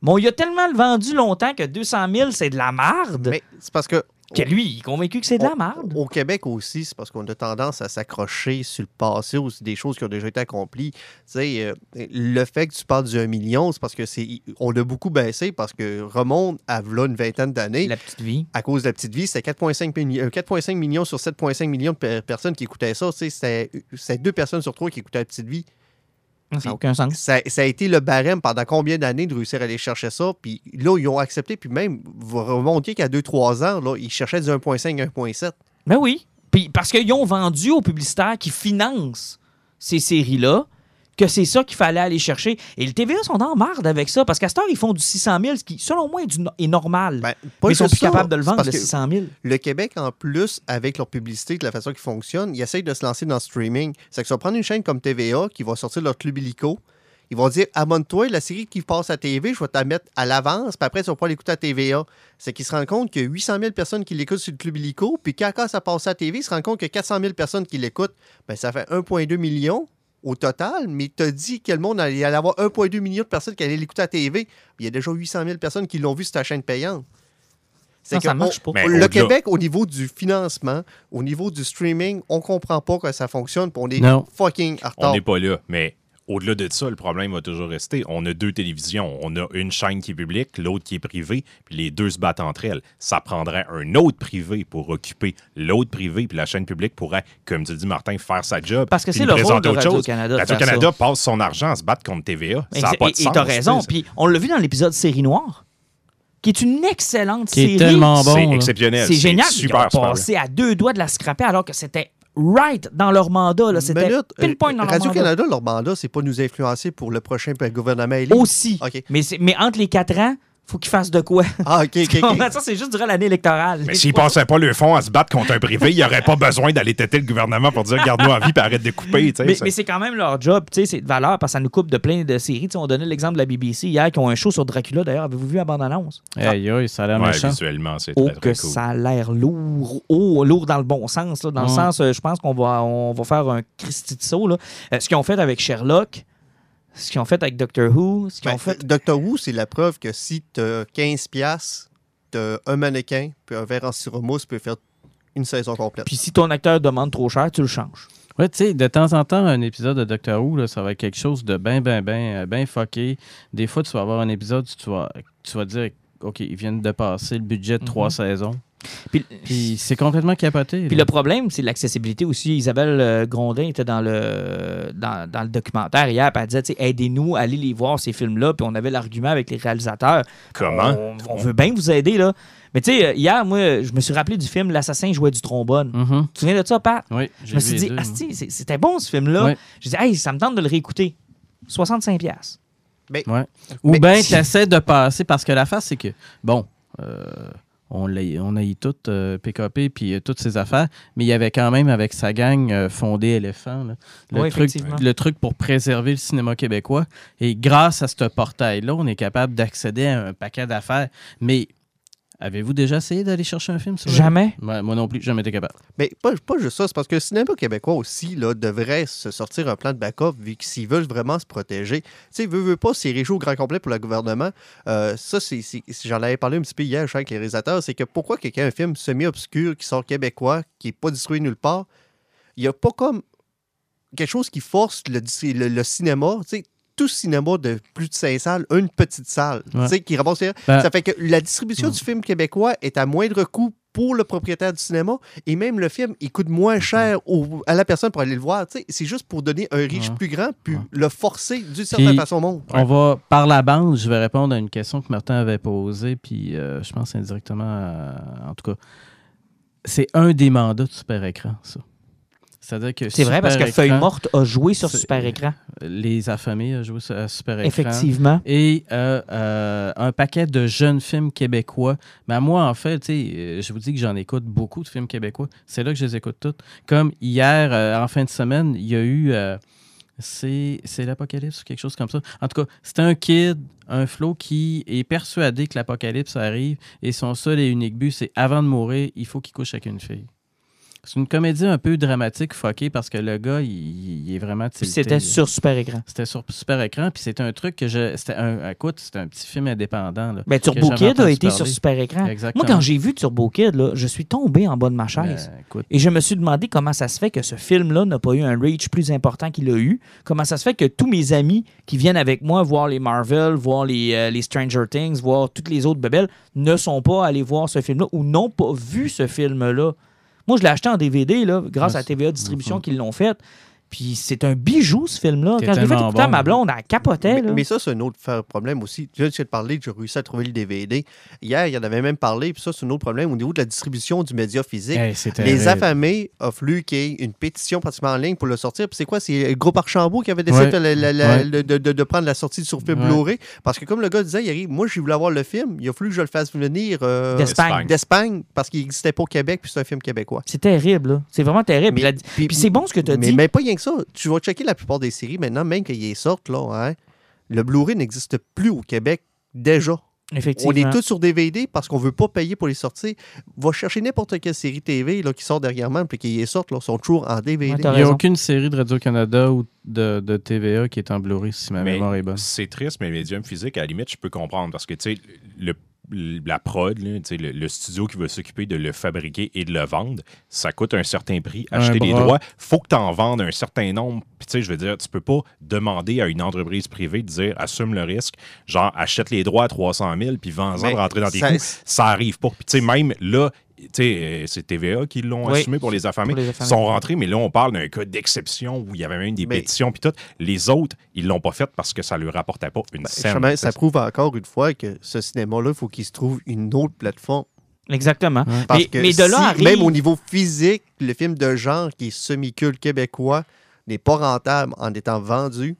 Bon, il a tellement vendu longtemps que 200 000, c'est de la marde. Mais c'est parce que Que lui, il est convaincu que c'est de la marde. Au Québec aussi, c'est parce qu'on a tendance à s'accrocher sur le passé ou sur des choses qui ont déjà été accomplies. Tu sais, euh, le fait que tu parles du 1 million, c'est parce que c'est on a beaucoup baissé parce que remonte à là, une vingtaine d'années. La petite vie. À cause de la petite vie, c'était 4,5 milli- euh, 4,5 millions sur 7,5 millions de per- personnes qui écoutaient ça. Tu sais, C'était c'était deux personnes sur trois qui écoutaient la petite vie. Ça n'a aucun sens. Ça, ça a été le barème pendant combien d'années de réussir à aller chercher ça? Puis là, ils ont accepté. Puis même, vous remontiez qu'à 2-3 ans, là, ils cherchaient du 1,5, 1,7. Ben oui. Puis parce qu'ils ont vendu aux publicitaires qui financent ces séries-là que c'est ça qu'il fallait aller chercher. Et le TVA sont en marde avec ça parce qu'à cette heure, ils font du 600 000, ce qui, selon moi, est, du no- est normal. Ben, mais pas ils sont plus ça, capables de le vendre, le que 600 000. Le Québec, en plus, avec leur publicité, de la façon qu'ils fonctionnent, ils essayent de se lancer dans le streaming. C'est que ça va prendre une chaîne comme TVA qui va sortir leur club illico, Ils vont dire abonne-toi, la série qui passe à TV, je vais te la mettre à l'avance, puis après, tu vas pas l'écouter à TVA. C'est qu'ils se rendent compte qu'il y a 800 000 personnes qui l'écoutent sur le Club Illico, puis quand, ça passe à TV, ils se rendent compte a 400 000 personnes qui l'écoutent. Ben, ça fait 1,2 million au total, mais tu as dit que le monde allait y avoir 1,2 million de personnes qui allaient l'écouter à TV. Il y a déjà 800 000 personnes qui l'ont vu sur ta chaîne payante. C'est Non, que ça on- marche pas. Le Québec, au niveau du financement, au niveau du streaming, on comprend pas que ça fonctionne, puis on est Non. fucking en On n'est pas là. Mais au-delà de ça, le problème va toujours rester. On a deux télévisions. On a une chaîne qui est publique, l'autre qui est privée, puis les deux se battent entre elles. Ça prendrait un autre privé pour occuper l'autre privé, puis la chaîne publique pourrait, comme tu dis, Martin, faire sa job. Parce que c'est le rôle de autre chose. Radio-Canada Radio-Canada passe son argent à se battre contre TVA. Ça n'a pas de et sens. t'as raison. Puis on l'a vu dans l'épisode Série Noire, qui est une excellente Qui est série. tellement bon. C'est exceptionnel. C'est génial. Super, Ils ont super. passé à deux doigts de la scraper alors que c'était right dans leur mandat. C'était pile point euh, dans leur mandat. Radio-Canada, leur mandat, c'est pas nous influencer pour le prochain gouvernement élu. Aussi. OK. Mais, c'est- mais entre les quatre ans, faut qu'ils fassent de quoi. Ah, OK, ça, c'est juste durant l'année électorale. Mais s'ils passaient pas le fond à se battre contre un privé, il n'y aurait pas besoin d'aller têter le gouvernement pour dire garde-nous en vie et arrête de couper. tu sais, Mais, mais c'est quand même leur job, tu sais, c'est de valeur parce que ça nous coupe de plein de séries. Tu sais, on donnait l'exemple de la BBC hier qui ont un show sur Dracula. D'ailleurs, avez-vous vu la bande-annonce? Aïe, aïe, ça a l'air Ouais, méchant. visuellement, c'est Oh, très, très que cool. ça a l'air lourd. Oh, lourd dans le bon sens. là. dans le sens, euh, je pense qu'on va, on va faire un Christy de saut. Euh, ce qu'ils ont fait avec Sherlock, ce qu'ils ont fait avec Doctor Who, ce qu'ils Ben, ont fait. Doctor Who, c'est la preuve que si tu as 15 piastres, t'as un mannequin, puis un verre en sirop-mousse, tu peux faire une saison complète. Puis si ton acteur demande trop cher, tu le changes. Ouais, tu sais, de temps en temps, un épisode de Doctor Who, là, ça va être quelque chose de bien, bien, bien, bien fucké. Des fois, tu vas avoir un épisode, tu vas, tu vas dire, OK, ils viennent de passer le budget de trois Mhm. saisons. Puis, Puis c'est complètement capoté. Puis là. le problème, c'est l'accessibilité aussi. Isabelle euh, Grondin était dans le, dans, dans le documentaire hier, puis elle disait, aidez-nous à aller les voir, ces films-là. Puis on avait l'argument avec les réalisateurs. Comment? On, on veut bien vous aider, là. Mais tu sais, euh, hier, moi, je me suis rappelé du film L'assassin jouait du trombone. Mhm. Tu te souviens de ça, Pat? Oui, Je me suis dit, ah, c'était bon ce film-là. Ouais. Je dis, hey, ça me tente de le réécouter. 65$. piastres. Ouais. Mais- Ou bien tu essaies de passer, parce que la face, c'est que, bon, euh, on, a eu tout euh, PKP puis euh, toutes ces affaires, mais il y avait quand même avec sa gang euh, fondé Éléphant, là, le, Oui, truc, le truc pour préserver le cinéma québécois. Et grâce à ce portail-là, on est capable d'accéder à un paquet d'affaires. Mais avez-vous déjà essayé d'aller chercher un film sur Jamais. Ouais, moi non plus, jamais été capable. Mais pas, pas juste ça, c'est parce que le cinéma québécois aussi là, devrait se sortir un plan de backup vu que s'ils veulent vraiment se protéger. Tu sais, veut, veut pas, c'est région au grand complet pour le gouvernement. Euh, ça, c'est, j'en avais parlé un petit peu hier, je avec les réalisateurs, c'est que pourquoi quelqu'un a un film semi-obscur qui sort québécois, qui n'est pas distribué nulle part, il n'y a pas comme quelque chose qui force le, dis- le- le cinéma, tu sais, tout cinéma de plus de 5 salles, a une petite salle, Ouais. tu sais, qui ramasse Ben- Ça fait que la distribution du film québécois est à moindre coût pour le propriétaire du cinéma et même le film, il coûte moins cher au- à la personne pour aller le voir. Tu sais, C'est juste pour donner un riche Ouais. plus grand puis Ouais. le forcer d'une certaine Puis- façon au monde. On va, par la bande, je vais répondre à une question que Martin avait posée, puis euh, je pense indirectement, à- en tout cas, c'est un des mandats de super écran, ça. C'est-à-dire que C'est vrai parce que Feuille Morte a joué sur Super Écran. Les affamés a joué sur Super Écran. Effectivement. Et euh, euh, un paquet de jeunes films québécois. Mais moi, en fait, euh, je vous dis que j'en écoute beaucoup de films québécois. C'est là que je les écoute toutes. Comme hier, en fin de semaine, il y a eu. c'est l'Apocalypse ou quelque chose comme ça. En tout cas, c'est un kid, un Flo qui est persuadé que l'Apocalypse arrive et son seul et unique but, c'est avant de mourir, il faut qu'il couche avec une fille. C'est une comédie un peu dramatique, fuckée, parce que le gars, il, il est vraiment C'était sur Super Écran. C'était sur super écran, puis c'était un truc que je. C'était un. Écoute, c'était un petit film indépendant. Là, Ben, Turbo Kid a été parler. sur Super Écran. Exactement. Moi, quand j'ai vu Turbo Kid, là, je suis tombé en bas de ma chaise. Ben, écoute, Et je me suis demandé comment ça se fait que ce film-là n'a pas eu un reach plus important qu'il a eu. Comment ça se fait que tous mes amis qui viennent avec moi voir les Marvel, voir les, euh, les Stranger Things, voir toutes les autres bebelles, ne sont pas allés voir ce film-là ou n'ont pas vu ce film-là? Moi, je l'ai acheté en DVD là, grâce à TVA Distribution qui l'ont fait. Puis c'est un bijou, ce film-là. Quand je l'ai fait tellement écouter à bon. ma blonde, elle capotait. Mais, là. mais ça, c'est un autre problème aussi. Tu viens de parler que j'ai réussi à trouver le DVD. Hier, il y en avait même parlé, puis ça, c'est un autre problème au niveau de la distribution du média physique. hey, Les affamés ont voulu qu'il y ait une pétition pratiquement en ligne pour le sortir. Puis c'est quoi? C'est le groupe Archambault qui avait décidé Ouais. de, la- la- la- Ouais. de, de- de prendre la sortie sur film Ouais. Blu-ray. Parce que comme le gars disait, il arrive, moi, je voulais voir le film. Il a fallu que je le fasse venir euh, D'Espagne. d'Espagne parce qu'il n'existait pas au Québec, puis c'est un film québécois. C'est terrible. là. C'est vraiment terrible. Puis la- Puis c'est bon ce que tu as mais, dit. mais pas rien que ça. Tu vas checker la plupart des séries maintenant, même qu'elles sortent, là, hein. Le Blu-ray n'existe plus au Québec déjà. Effectivement. On est tous sur DVD parce qu'on veut pas payer pour les sorties. Va chercher n'importe quelle série TV là, qui sort dernièrement puis qui sortent, là, sont toujours en DVD. Ouais, Il n'y a aucune série de Radio-Canada ou de, de TVA qui est en Blu-ray, si ma Mais mémoire est bonne. c'est triste, mais le médium physique, à la limite, je peux comprendre parce que, tu sais, le- la prod, là, le, le studio qui va s'occuper de le fabriquer et de le vendre, ça coûte un certain prix. Acheter les bras. droits, faut que tu en vendes un certain nombre. Puis, tu sais, je veux dire, tu peux pas demander à une entreprise privée de dire assume le risque, genre achète les droits à 300 000 puis vends-en rentrer dans tes ça- coûts. Ça arrive pas. Puis, tu sais, même là, c'est TVA qui l'ont Oui, assumé pour les affamés. pour les Ils sont rentrés, mais là, on parle d'un cas d'exception où il y avait même des Mais- pétitions puis tout. Les autres, ils l'ont pas fait parce que ça leur rapportait pas une Ben, scène. ça prouve encore une fois que ce cinéma-là, il faut qu'il se trouve une autre plateforme. Exactement. Parce Mais, que mais de là si, arrive... même au niveau physique, le film de genre qui est semi-culte québécois n'est pas rentable en étant vendu.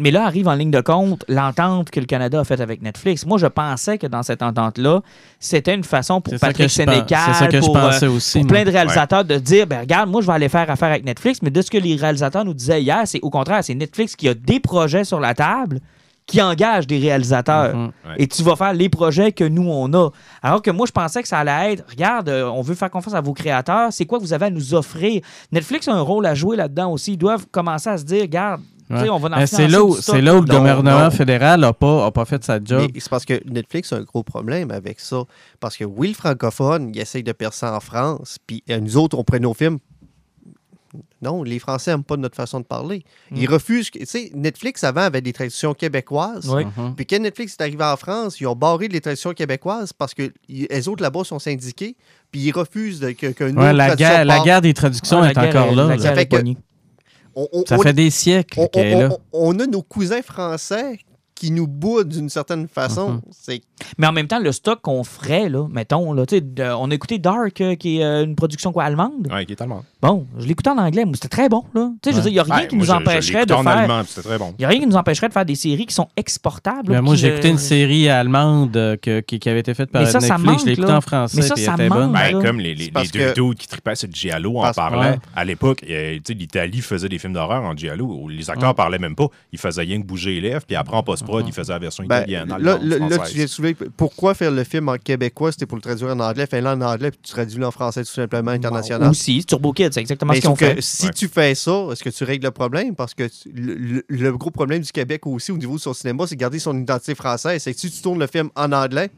Mais là arrive en ligne de compte l'entente que le Canada a faite avec Netflix. Moi, je pensais que dans cette entente-là, c'était une façon pour Patrick Sénécal, c'est ça que je pour, pensais euh, aussi, pour plein de réalisateurs, de dire, ben regarde, moi, je vais aller faire affaire avec Netflix. Mais de ce que les réalisateurs nous disaient hier, c'est au contraire, c'est Netflix qui a des projets sur la table, qui engage des réalisateurs. Mhm. Ouais. Et tu vas faire les projets que nous, on a. Alors que moi, je pensais que ça allait être, regarde, euh, on veut faire confiance à vos créateurs, c'est quoi que vous avez à nous offrir? Netflix a un rôle à jouer là-dedans aussi. Ils doivent commencer à se dire, regarde, Ouais. on va en Mais C'est là, où- c'est là où le Non, gouvernement non. fédéral n'a pas, a pas fait sa job. C'est parce que Netflix a un gros problème avec ça. Parce que oui, le francophone, il essaye de percer en France, puis euh, nous autres, on prend nos films. Non, les Français n'aiment pas notre façon de parler. Ils refusent. que- Tu sais, Netflix avant avait des traductions québécoises. Oui. Mhm. Puis quand Netflix est arrivé en France, ils ont barré les traductions québécoises parce que les autres là-bas sont syndiqués, puis ils refusent que, Ouais, autre la, guerre, la guerre des traductions Ah, la est guerre encore là. guerre fait est que-. On, on- Ça fait des siècles qu'elle est là. on a nos cousins français qui nous boudent d'une certaine façon. C'est Mais en même temps, le stock qu'on ferait, là, mettons, là, tu sais, de- on a écouté Dark, euh, qui est euh, une production quoi, allemande. Ouais, qui est allemand. Bon, je l'écoutais en anglais, mais c'était très bon. Là. Tu sais, je veux Ouais. dire, il n'y a rien Ouais, qui nous je- je empêcherait de en faire. allemand, très bon. Il n'y a rien qui nous empêcherait de faire des séries qui sont exportables. Là, moi, j'ai écouté une série allemande euh, que- qui, qui avait été faite par Mais ça, ça Netflix. je l'ai manque, écoutée en français. Mais ça, ça était bonne. manque. Ben, là. comme les, les, deux que- dudes qui tripaient sur Giallo en. Ouais. À l'époque, tu sais, l'Italie faisait des films d'horreur en Giallo où les acteurs Ouais. parlaient même pas. Ils faisaient rien que bouger les lèvres, puis après, en post-prod, ils faisaient la version Ben, italienne. là, allemande, là, là, tu viens de soulever pourquoi faire le film en québécois, c'était pour le traduire en anglais, fais-le en anglais, puis tu traduis en français tout simplement international? Aussi, Turbo Kid, c'est exactement Mais ce que fait. si Ouais. tu fais ça, est-ce que tu règles le problème? Parce que tu- le, gros problème du Québec aussi au niveau de son cinéma, c'est de garder son identité française. C'est que si tu tournes le film en anglais,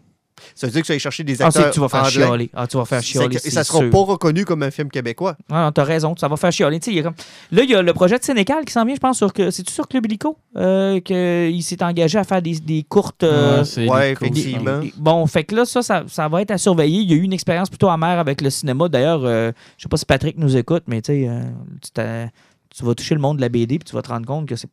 ça veut dire que tu vas aller chercher des Ah, acteurs que tu vas faire anglais. chialer. Ah, tu vas faire chialer. c'est ça sera sûr. pas reconnu comme un film québécois. Ah, t'as raison, ça va faire chialer. Il y a Là, il y a le projet de Sénécal qui s'en vient, je pense, sur que. C'est-tu sur Club Illico? Euh, qu'il s'est engagé à faire des, des courtes. euh, Ouais, c'est ouais, effectivement. des- Bon, fait que là, ça, ça, ça va être à surveiller. Il y a eu une expérience plutôt amère avec le cinéma. D'ailleurs, euh, je sais pas si Patrick nous écoute, mais tu sais, euh, tu vas toucher le monde de la BD puis tu vas te rendre compte que c'est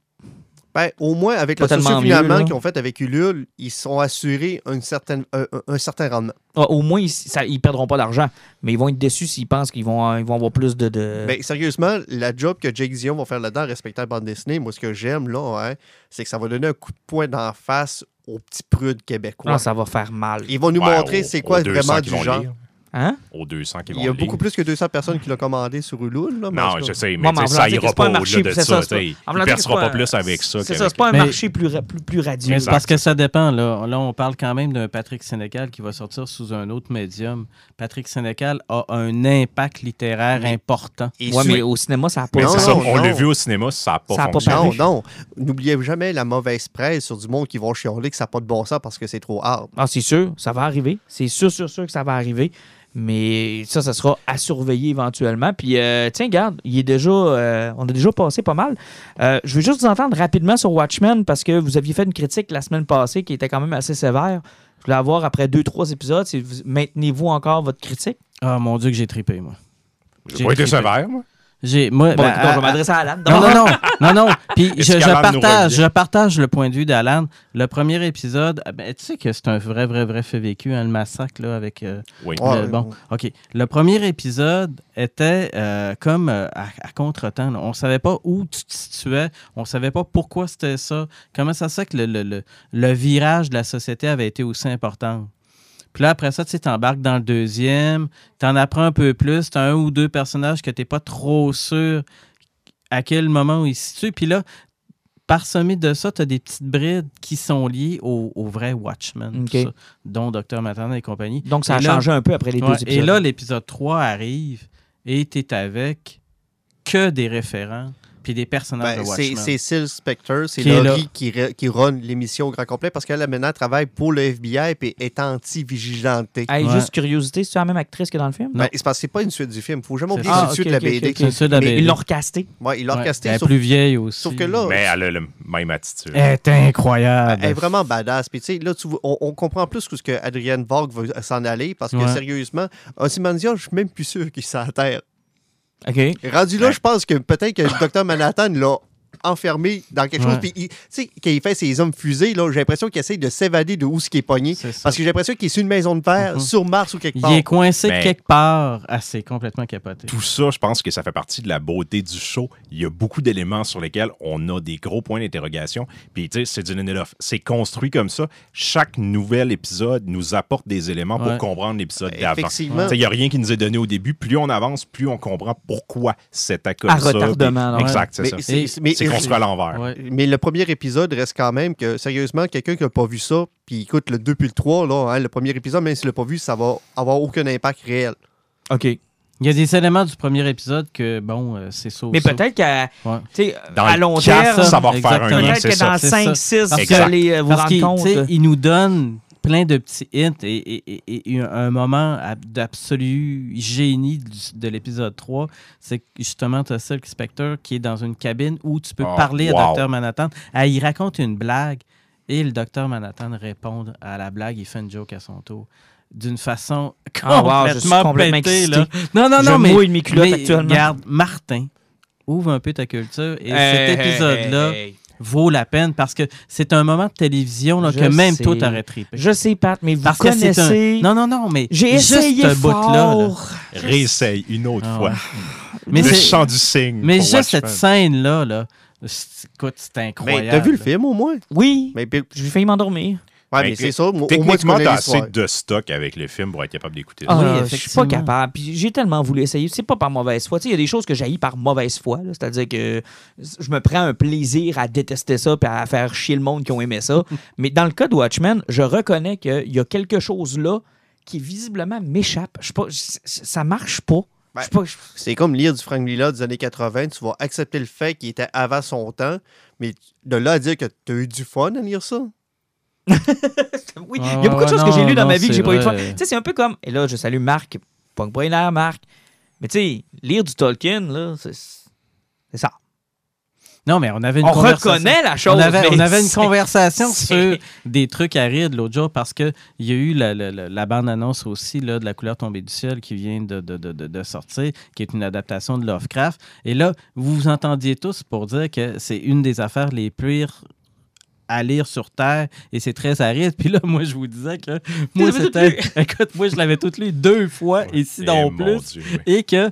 Ben, au moins, avec Pas le socio-finalement qu'ils ont fait avec Ulule, ils sont assurés une certaine, un, certain rendement. Ah, au moins, ils, ils perdront pas d'argent, mais ils vont être déçus s'ils pensent qu'ils vont, euh, ils vont avoir plus de. de... Ben, sérieusement, la job que Jake Dion va faire là-dedans, respectant la bande dessinée, moi, ce que j'aime, là, hein, c'est que ça va donner un coup de poing d'en face aux petits prudes québécois. Ah, ça va faire mal. Ils vont nous Ouais, montrer c'est quoi aux 200 vraiment du genre. lire. Hein? Aux 200 qui vont Il y a beaucoup plus que 200 personnes qui l'ont commandé sur Ulule. Là, Non, je sais, mais ça ira pas au-delà de ça. ça, Il que percera pas pas- plus avec ça. C'est ça, c'est pas un Mais- marché plus, ra- plus, plus radieux. Mais parce que ça dépend. Là. là, on parle quand même d'un Patrick Sénécal qui va sortir sous un autre médium. Patrick Sénécal a un impact littéraire important. Sur- mais au cinéma, ça n'a pas Mais Non, ça, non, on l'a vu au cinéma, ça n'a pas Ça pas. Non, non. N'oubliez jamais la mauvaise presse sur du monde qui vont chialer que ça n'a pas de bon sens parce que c'est trop hard. Ah, c'est sûr, ça va arriver. C'est sûr, sûr, sûr que ça va arriver. Mais ça, ça sera à surveiller éventuellement. Puis, euh, tiens, regarde, il est déjà, euh, on a déjà passé pas mal. Euh, je veux juste vous entendre rapidement sur Watchmen parce que vous aviez fait une critique la semaine passée qui était quand même assez sévère. Je voulais avoir après deux, trois épisodes. si vous- Maintenez-vous encore votre critique? Ah, mon Dieu, que j'ai trippé, moi. J'ai pas été sévère, moi. J'ai, moi, Bon, ben, écoute, je vais m'adresser à Alan. Non, non, non, non, non. Puis je, je partage, je partage le point de vue d'Alan. Le premier épisode, ah ben, tu sais que c'est un vrai, vrai, vrai fait vécu, hein, le massacre là, avec. euh, Oui. Le- ouais, bon, ouais. OK. Le premier épisode était euh, comme euh, à, à contre-temps. là. On savait pas où tu te situais. On savait pas pourquoi c'était ça. Comment ça se fait que le, le- le- le virage de la société avait été aussi important? Puis là, après ça, tu sais, t'embarques dans le deuxième, t'en apprends un peu plus, t'as un ou deux personnages que t'es pas trop sûr à quel moment ils se situent. Puis là, parsemé de ça, tu as des petites brides qui sont liées au, au vrai Watchmen, ça, dont Dr. Matana et compagnie. Donc, ça a là- changé un peu après les Ouais, deux épisodes. et là, l'épisode 3 arrive et tu es avec que des référents puis des personnages Ben, de c'est Watchmen. c'est Sil Spector, c'est Laurie qui, qui run l'émission au grand complet parce qu'elle, maintenant, elle travaille pour le FBI et est anti-vigilanté. Hey, Ouais. Juste curiosité, c'est la même actrice que dans le film? Ben, c'est parce que c'est pas une suite du film. Faut jamais oublier que Ah, c'est une suite de la BD. Mais ils l'ont recasté. Ouais, il l'a Ouais, recasté, Elle est sauf, plus vieille aussi. sauf que là, Mais elle a la même attitude. Elle est incroyable. elle est vraiment badass. Puis, tu sais, là, tu vois- on, on comprend plus où ce que Adrienne Vogue va s'en aller parce que, Ouais. sérieusement, Ozymandias, je suis même plus sûr qu'il s'en terre. OK. Rendu là, Ouais. je pense que peut-être que le docteur Manhattan l'a enfermé dans quelque chose. Puis, il- tu sais, quand il fait ses hommes fusées, là, j'ai l'impression qu'il essaie de s'évader de où ce qui est pogné. C'est. Parce que j'ai l'impression qu'il est sur une maison de verre, Mhm. sur Mars ou quelque Il part. est coincé Mais- quelque part assez complètement capoté. Tout ça, je pense que ça fait partie de la beauté du show. Il y a beaucoup d'éléments sur lesquels on a des gros points d'interrogation. Puis, tu sais, c'est du Lindelof. C'est construit comme ça. Chaque nouvel épisode nous apporte des éléments pour comprendre l'épisode d'avant. Effectivement. Tu sais, Il n'y a rien qui nous est donné au début. Plus on avance, plus on comprend pourquoi c'était comme À ça. retardement, Puis-. Exact, c'est ça. c'est- mais- C'est construit à l'envers. Ouais. Mais le premier épisode reste quand même que, sérieusement, quelqu'un qui n'a pas vu ça, puis écoute, le 2 puis le 3, là, hein, le premier épisode, même s'il l'a pas vu, ça va avoir aucun impact réel. OK. Il y a des éléments du premier épisode que, bon, euh, c'est ça. Mais peut-être qu'à Ouais. à long terme, ça va refaire un lien, peut-être c'est que ça. dans C'est 5, ça. 6, Parce vous que- allez euh, vous rendre compte. il nous donne plein de petits hints et, et- et- et un moment ab- d'absolu génie de l'épisode 3, c'est justement, tu as Silk Spectre qui est dans une cabine où tu peux Oh, parler wow. à Dr. Manhattan. Ah, il raconte une blague et le Dr. Manhattan répond à la blague, il fait une joke à son tour. D'une façon Ah, complètement, wow, je suis complètement pétée, excité. là. Non, non, Je non, mais, mouille mes mais actuellement. regarde, Martin, ouvre un peu ta culture et Hey, cet épisode-là hey, hey. Vaut la peine parce que c'est un moment de télévision là, que même sais. toi, t'aurais trippé. Je sais, Pat, mais vous Parce que c'est connaissez... un... Non, non, non, mais J'ai juste essayé ce bout-là. Réessaye une autre Ah fois. Mais, le chant du cygne. mais juste Watchmen. cette scène-là, là, c'est- écoute, c'est incroyable. Mais t'as vu le film au moins? Oui, Mais, j'ai failli m'endormir. Ouais, Ben, mais c'est ça. Techniquement, t'as assez de stock avec le film pour être capable d'écouter Ah, ça. Oui, je suis pas capable. Puis j'ai tellement voulu essayer. C'est pas par mauvaise foi. Tu sais, Il y a des choses que j'haïs par mauvaise foi. C'est-à-dire que je me prends un plaisir à détester ça puis à faire chier le monde qui ont aimé ça. Mais dans le cas de Watchmen, je reconnais qu'il y a quelque chose là qui visiblement m'échappe. Ça marche pas. Je sais pas, je- C'est comme lire du Frank Miller des années 80. Tu vas accepter le fait qu'il était avant son temps, mais de là à dire que tu as eu du fun à lire ça? oui, Ah, il y a beaucoup de choses que j'ai lues dans non, ma vie que j'ai pas eu de vrai. Tu sais, c'est un peu comme. Et là, je salue Marc. Pas l'air, Marc. Mais tu sais, lire du Tolkien, là, c'est ça. Non, mais on avait une On conversation. reconnaît la chose. On avait, mais on avait une conversation sur des trucs à rire de l'autre jour parce qu'il y a eu la, la- la- bande-annonce aussi là, de La couleur tombée du ciel qui vient de, de- de- de- de sortir, qui est une adaptation de Lovecraft. Et là, vous vous entendiez tous pour dire que c'est une des affaires les pires à lire sur Terre et c'est très aride. Puis là, moi, je vous disais que moi, c'était. Écoute, moi, je l'avais toute lu deux fois et si Eh, plus. Dieu, oui. Et que,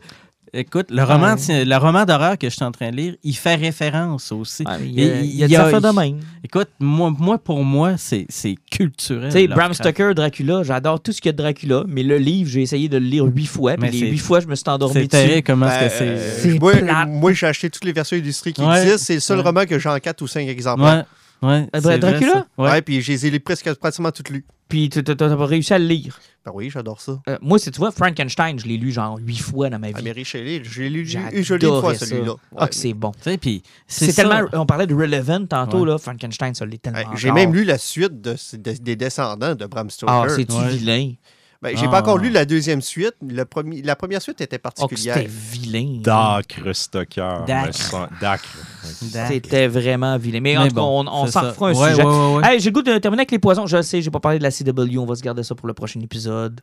écoute, le roman, Ouais. c'est- le roman d'horreur que je suis en train de lire, il fait référence aussi. Ouais, Il y a, il y a il des y a- affaires de même. Écoute, moi, moi pour moi, c'est c'est culturel. Tu sais, Bram. Stoker, Dracula, j'adore tout ce qu'il y a de Dracula, mais le livre, j'ai essayé de le lire huit fois, puis Mais les c'est- huit fois, je me suis endormi C'est dessus. terrible comment est-ce Ben, que c'est. euh, C'est moi, j'ai acheté toutes les versions illustrées qui Ouais. existent. C'est le seul Ouais. roman que j'ai en 4 ou 5 exemplaires. Ouais, vrai, Dracula? Ouais. Ouais. puis je les ai lu presque pratiquement toutes lues. Puis tu n'as pas réussi à le lire. Ben oui, j'adore ça. Euh, moi, c'est, tu vois, Frankenstein, je l'ai lu genre huit fois dans ma vie. Ah, Mary Shelley, je l'ai lu une jolie fois ça. celui-là. Ah, que c'est bon. Tu sais, puis C'est, tellement. On parlait de Relevant tantôt, Ouais. là. Frankenstein, ça l'est tellement. J'ai encore. même lu la suite de- de- des descendants de Bram Stoker. Ah, c'est-tu Ouais. vilain? Ben, j'ai Ah. pas encore lu la deuxième suite. Le premier, la première suite était Oh, particulière. c'était vilain. Dacre Stocker. Dacre. C'était vraiment vilain. Mais, en Mais tout cas, bon, on, s'en refera un Ouais, sujet. ouais, ouais, ouais. Hey, j'ai le goût de terminer avec les poisons. Je sais, j'ai pas parlé de la CW. On va se garder ça pour le prochain épisode.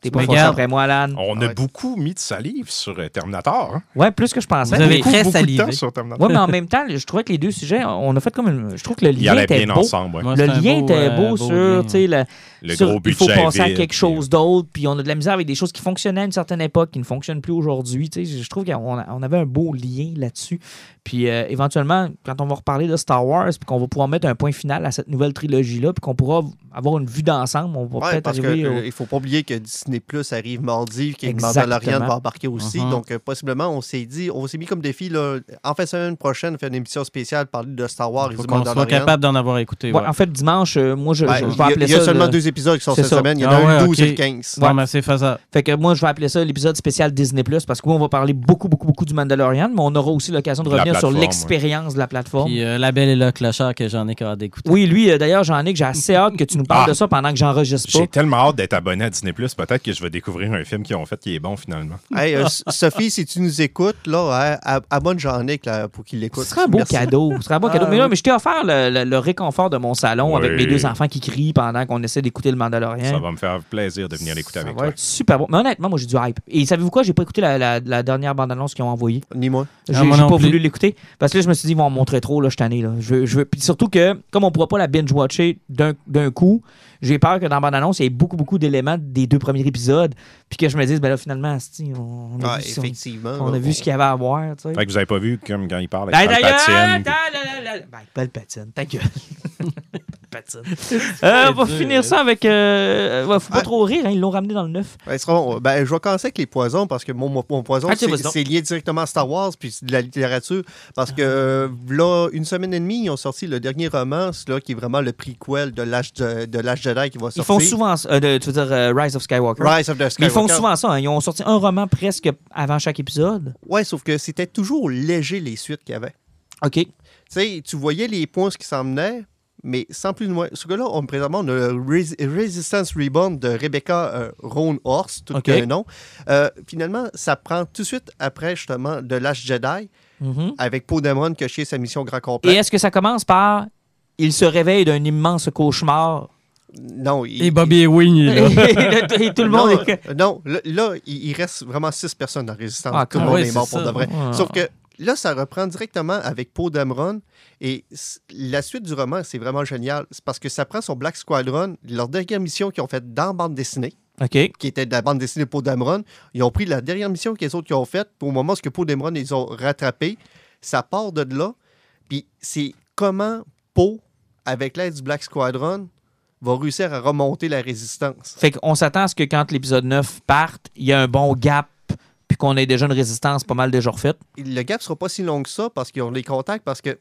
T'es pas garde. après moi, Alan? On a Ouais. beaucoup mis de salive sur euh, Terminator. hein. Ouais, plus que je pensais. Vous avez Mais- Beaucoup, très beaucoup de salivé. temps sur Terminator. Ouais, mais en même temps, je trouvais que les deux sujets, on a fait comme une. Je trouve que le lien était bien beau. ensemble. ouais. Ouais, Le lien beau, était euh, beau, beau sur, tu sais, le- Le sur, gros il budget. faut passer à quelque puis, chose d'autre, puis on a de la misère avec des choses qui fonctionnaient à une certaine époque, qui ne fonctionnent plus aujourd'hui. tu sais. Je trouve qu'on avait un beau lien là-dessus. Puis euh, éventuellement, quand on va reparler de Star Wars, puis qu'on va pouvoir mettre un point final à cette nouvelle trilogie-là, puis qu'on pourra avoir une vue d'ensemble, on va Ouais, peut-être arriver qu'il au- ne faut pas oublier que Disney Disney Plus arrive mardi, que Exactement. Mandalorian va embarquer aussi. Mhm. Donc, euh, possiblement, on s'est dit, on s'est mis comme défi, là, en fin de semaine prochaine, faire une émission spéciale, parler de Star Wars et faut du qu'on soit Mandalorian. capable d'en avoir écouté. Ouais, ouais. En fait, dimanche, euh, moi, je, Ben, je- je il vais appeler il y a ça. seulement le- deux épisodes qui sont cette ça. semaine. Il y en Ah a un ouais, le 12 et ok. le 15. Bon, ben, c'est faisable. Fait que moi, je vais appeler ça l'épisode spécial Disney Plus parce que oui, on va parler beaucoup, beaucoup, beaucoup du Mandalorian, mais on aura aussi l'occasion de revenir sur l'expérience de la plateforme. Puis euh, La Belle et le Clochard que j'en ai qu'à d'écouter. Oui, lui, d'ailleurs, Jean-Nic, j'ai assez hâte que tu nous parles Ah. de ça pendant que j'enregistre pas. J'ai tellement hâte d'être abonné à Disney Plus. Peut-être que je vais découvrir un film qu'ils ont fait qui est bon finalement. Hey, euh, Sophie, si tu nous écoutes, là, ab- abonne Jean-Nic pour qu'il l'écoute. Ce serait un beau Merci. cadeau. Ce serait un beau Ah, cadeau. Mais là, mais je t'ai offert le, le- le réconfort de mon salon avec mes deux enfants qui crient pendant qu'on essaie d'écouter le Mandalorian. Ça va me faire plaisir de venir l'écouter Ça avec va toi. être super bon. Mais honnêtement, moi, j'ai du hype. Et savez-vous quoi? J'ai pas écouté la, la- la dernière bande-annonce qu'ils ont envoyée. Ni moi. J'ai pas plus. voulu l'écouter. Parce que là, je me suis dit, ils vont en montrer trop, là, je tanné, là. Je veux, je veux- Puis surtout que, comme on pourra pas la binge-watcher d'un d'un coup, j'ai peur que dans la bande-annonce, il y ait beaucoup, beaucoup d'éléments des deux premiers épisodes. Puis que je me dise, ben là, finalement, asti, on, on a, Ah, vu, effectivement. on a vu ce qu'il y avait à voir, tu sais. Fait que vous avez pas vu comme quand il parle Ben, avec d'ailleurs, Palpatine. la- ben, Palpatine, ta gueule. Euh, on va dur, finir hein. ça avec. euh, ouais, faut pas Ah. trop rire, hein, ils l'ont ramené dans le neuf. Ben, bon. Ben, je vais commencer avec les poisons parce que mon, mon- mon poison, Ah, c'est lié directement à Star Wars puis de la littérature. Parce que euh, là, une semaine et demie, ils ont sorti le dernier roman, là, qui est vraiment le prequel de l'âge de, de l'âge Jedi qui va sortir. Ils font souvent. ça- euh, de- tu veux dire euh, Rise of Skywalker. Rise of the Mais ils Skywalker. font souvent ça. hein. Ils ont sorti un roman presque avant chaque épisode. Ouais, sauf que c'était toujours léger les suites qu'il y avait. OK. Tu sais, tu voyais les points qui s'en venaient, mais sans plus de moins. Ce que-là, on, présentement, on a le Res- Resistance Reborn de Rebecca euh, Roan Horst, tout OK. le nom. Euh, finalement, ça prend tout de suite après, justement, de l'âge Jedi, Mhm. avec Poe Dameron qui a chié sa mission grand Et complet. est-ce que ça commence par. Il se réveille d'un immense cauchemar. Non, il, Et Bobby Ewing il est là. et tout le monde non, est. non, là, là, il, reste vraiment six personnes dans la résistance. Ah, Tout le monde est mort pour de vrai. Ah. Sauf que là, ça reprend directement avec Poe Dameron. Et la suite du roman, c'est vraiment génial. C'est parce que ça prend son Black Squadron, leur dernière mission qu'ils ont faite dans la bande dessinée, qui était de la bande dessinée Poe Dameron. Ils ont pris la dernière mission que les autres qui ont faite. Au moment où Poe Dameron, ils ont rattrapé, ça part de là. Puis c'est comment Poe, avec l'aide du Black Squadron, va réussir à remonter la résistance. Fait qu'on s'attend à ce que quand l'épisode 9 parte, il y a un bon gap, puis qu'on ait déjà une résistance pas mal déjà refaite. le gap sera pas si long que ça parce qu'ils ont les contacts, parce que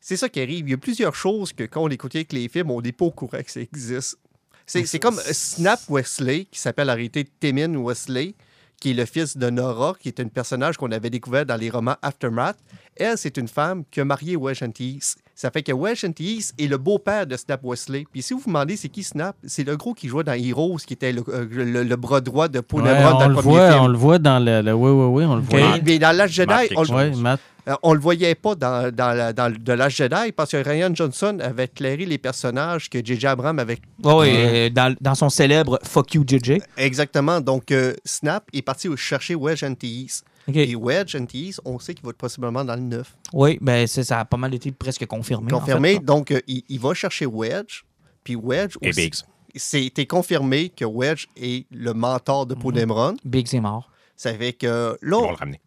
c'est ça qui arrive. Il y a plusieurs choses que quand on écoutait avec les films, on n'est pas au courant que ça existe. C'est c'est comme Snap Wesley, qui s'appelle en réalité Timin Wesley, qui est le fils de Nora, qui est un personnage qu'on avait découvert dans les romans Aftermath. Elle, c'est une femme qui a marié Antilles. Ça fait que Wedge Antilles est le beau-père de Snap Wesley. Puis si vous vous demandez c'est qui Snap, c'est le gros qui jouait dans Heroes, qui était le, euh, le- le bras droit de Paul Ouais, dans on, le le premier voit, film. on le voit dans le. le- oui, oui, oui, on le voit. Mais- Mais dans l'âge Jedi, on. Ouais, Matt. euh, on le voyait pas dans, dans, la- dans le- de l'âge Jedi parce que Ryan Johnson avait éclairé les personnages que J.J. Abrams avait Oui, euh, dans, dans son célèbre Fuck You JJ. exactement. Donc, euh, Snap est parti chercher Wedge Antilles. Et Wedge Antilles, on sait qu'il va être possiblement dans le 9. Oui, ben ça a pas mal été presque confirmé. en Confirmé. fait. Donc, euh, il, il va chercher Wedge. Puis Wedge Et aussi. Biggs. C'était confirmé que Wedge est le mentor de Mhm. Poe Dameron. Big, c'est mort. Ça fait que là,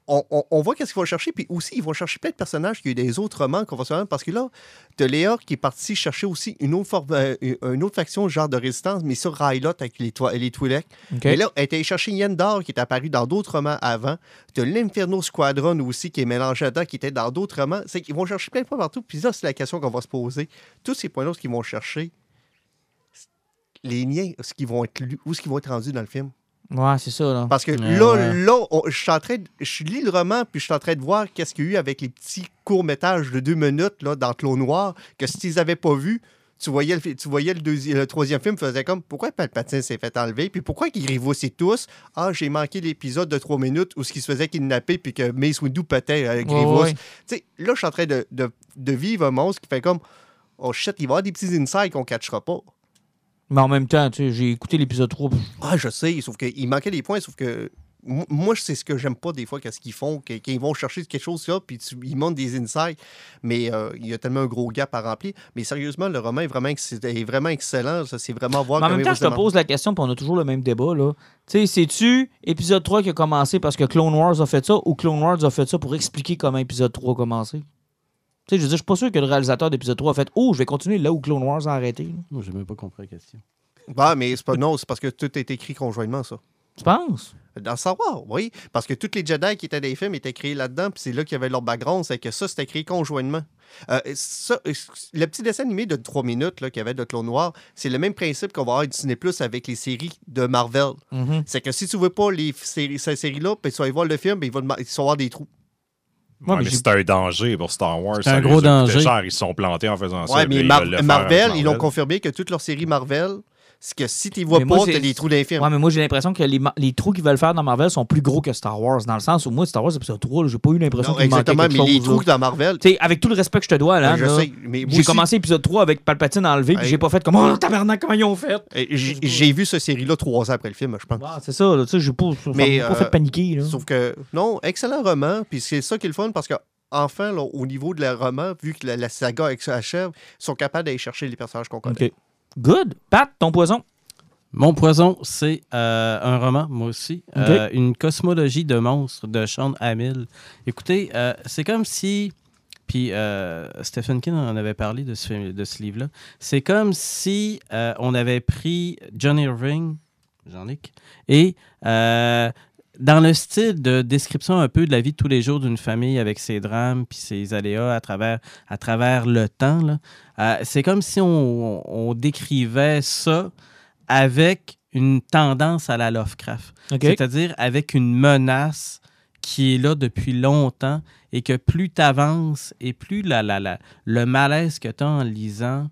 on, on- on voit qu'est-ce qu'ils vont chercher, puis aussi, ils vont chercher plein de personnages qui ont eu des autres romans qu'on va se faire, parce que là, de Léa qui est parti chercher aussi une autre, forme, euh, une autre faction, genre de résistance, mais sur Rylot avec les, les Twi'lek. OK. Et là, elle était allée chercher Yendor, qui est apparu dans d'autres romans avant. De l'Inferno Squadron aussi, qui est mélangé dedans, qui était dans d'autres romans. C'est qu'ils vont chercher plein de fois partout, puis là, c'est la question qu'on va se poser. Tous ces points-là, ce qu'ils vont chercher, les liens, ce qu'ils vont être lus, où ce qu'ils vont être rendus dans le film? Ouais, c'est ça, là. Parce que Ouais, là, ouais. là, on- je suis en train de, je lis le roman, puis je suis en train de voir qu'est-ce qu'il y a eu avec les petits courts-métrages de deux minutes là, dans Clos Noir, que s'ils n'avaient pas vu, tu voyais, le, tu voyais le, deuxi- le troisième film faisait comme pourquoi Palpatine s'est fait enlever, puis pourquoi qu'ils révoussaient tous? Ah, j'ai manqué l'épisode de trois minutes où ce qui se faisait kidnapper, puis que Mace Windu pétait Ouais, Grievous. ouais. Tu sais, là, je suis en train de, de- de vivre un monstre qui fait comme Oh shit, il va y avoir des petits insights qu'on ne catchera pas. Mais en même temps, tu sais, j'ai écouté l'épisode 3. pff, Ah, je sais, sauf qu'il manquait des points, sauf que mo- moi, c'est ce que j'aime pas des fois, qu'est-ce qu'ils font, qu'ils vont chercher quelque chose là, puis ils montrent des insights, mais euh, il y a tellement un gros gap à remplir. Mais sérieusement, le roman est vraiment, est vraiment excellent, ça, c'est vraiment voir Mais en même temps, je te se pose la question, puis on a toujours le même débat, là. Tu sais, c'est-tu épisode 3 qui a commencé parce que Clone Wars a fait ça ou Clone Wars a fait ça pour expliquer comment épisode 3 a commencé? Tu sais, je veux dire, je suis pas sûr que le réalisateur d'épisode 3 a fait Oh, je vais continuer là où Clone Wars a arrêté. Moi, j'ai même pas compris la question. Ouais, mais c'est pas non, c'est parce que tout est écrit conjointement, ça. Tu penses? Dans Star Wars, oui. Parce que tous les Jedi qui étaient dans les films étaient créés là-dedans, puis c'est là qu'il y avait leur background, c'est que ça, c'était créé conjointement. Euh, ça, le petit dessin animé de 3 minutes là, qu'il y avait de Clone Noir, c'est le même principe qu'on va avoir à Disney Plus avec les séries de Marvel. Mhm. C'est que si tu veux pas les séries, ces séries-là, puis tu vas aller voir le film, ben, il va dema- il va y avoir des trous. Ouais, Ouais, mais c'est un danger pour Star Wars. C'est un Ça gros danger. cher, Ils se sont plantés en faisant ça. Ouais, puis mais Mar- Marvel, ils l'ont confirmé que toutes leurs séries Marvel, c'est que si tu vois Mais pas, c'est- t'as des trous d'infirme. Ouais, mais moi, j'ai l'impression que les, les trous qu'ils veulent faire dans Marvel sont plus gros que Star Wars. Dans le sens où moi, Star Wars, épisode 3, là, j'ai pas eu l'impression qu'il manquait exactement, quelque mais les trous là. dans Marvel, Tu sais, avec tout le respect que je te dois, là, j'ai commencé épisode 3 avec Palpatine enlevé, puis j'ai pas fait comme Oh, tabarnak, comment ils ont fait? J'ai vu cette série-là trois ans après le film, je pense. Ah, c'est ça, tu sais, j'ai pas, Mais, m'a pas euh, fait paniquer. Là. Sauf que, non, excellent roman, puis c'est ça qui est le fun, parce que enfin, là, au niveau de la roman, vu que la, la saga achève, ils sont capables d'aller chercher les personnages qu'on connaît. Good. Pat, ton poison? Mon poison, c'est euh, un roman, moi aussi. Euh, une cosmologie de monstres de Sean Hamill. Écoutez, euh, c'est comme si. Puis Stephen King en avait parlé de ce, film- de ce livre-là. C'est comme si on avait pris John Irving, Jean-Luc, et dans le style de description un peu de la vie de tous les jours d'une famille avec ses drames puis ses aléas à travers, à travers le temps, euh, c'est comme si on, on décrivait ça avec une tendance à la Lovecraft. C'est-à-dire avec une menace qui est là depuis longtemps et que plus tu avances et plus la, la, la- le malaise que tu as en lisant,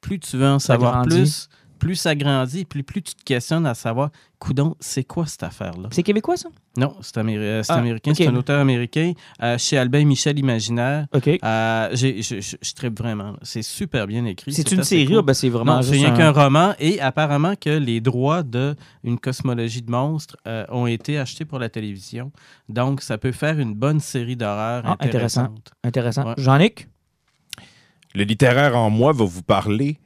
plus tu veux en savoir grandit. plus, plus ça grandit, plus, plus tu te questionnes à savoir, coudon, c'est quoi cette affaire-là? C'est québécois, ça? Non, c'est améri- euh, c'est Ah, américain, c'est un auteur américain euh, chez Albin Michel Imaginaire. OK. Euh, je, trippe vraiment. C'est super bien écrit. C'est une série, cool. ah, ben, c'est vraiment Non, c'est juste rien un- qu'un roman et apparemment que les droits de une cosmologie de monstres euh, ont été achetés pour la télévision. Donc, ça peut faire une bonne série d'horreur Ah, intéressant. intéressante. Intéressant. Ouais. Jean-Nic? Le littéraire en moi va vous parler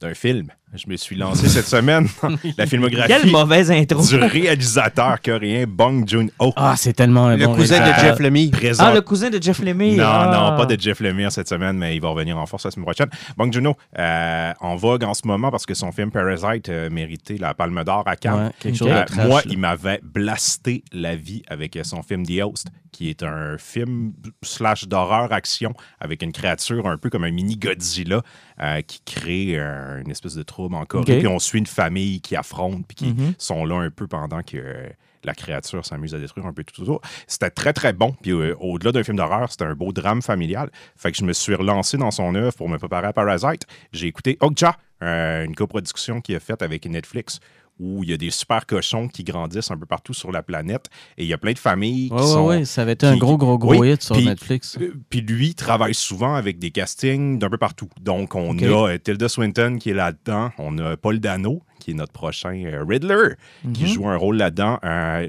d'un film. Je me suis lancé cette semaine dans la filmographie Quelle mauvaise intro. du réalisateur coréen Bong Joon-ho. Ah, c'est tellement un Le bon cousin de. Jeff Lemire. Ah, le cousin de Jeff Lemire. Non, Ah. non, pas de Jeff Lemire cette semaine, mais il va revenir en force la semaine prochaine. Bong Joon-ho, euh, en vogue en ce moment parce que son film Parasite a mérité la Palme d'Or à Cannes. Ouais, quelque chose de Euh, trash, moi, là. il m'avait blasté la vie avec euh, son film The Host, qui est un film slash d'horreur action avec une créature un peu comme un mini Godzilla euh, qui crée euh, une espèce de trouble en Corée. Ok. Puis on suit une famille qui affronte puis qui Mhm. sont là un peu pendant que euh, la créature s'amuse à détruire un peu tout autour. C'était très très bon. Puis au-delà d'un film d'horreur, c'était un beau drame familial. Fait que je me suis relancé dans son œuvre pour me préparer à Parasite. J'ai écouté Okja, une coproduction qu'il a faite avec Netflix où il y a des super cochons qui grandissent un peu partout sur la planète. Et il y a plein de familles qui Ouais, ouais, sont... ouais, ça avait été un gros, gros, gros Oui, hit sur puis- Netflix. Euh, Puis lui travaille souvent avec des castings d'un peu partout. Donc, on a euh, Tilda Swinton qui est là-dedans. On a Paul Dano, qui est notre prochain euh, Riddler, qui Mhm. joue un rôle là-dedans.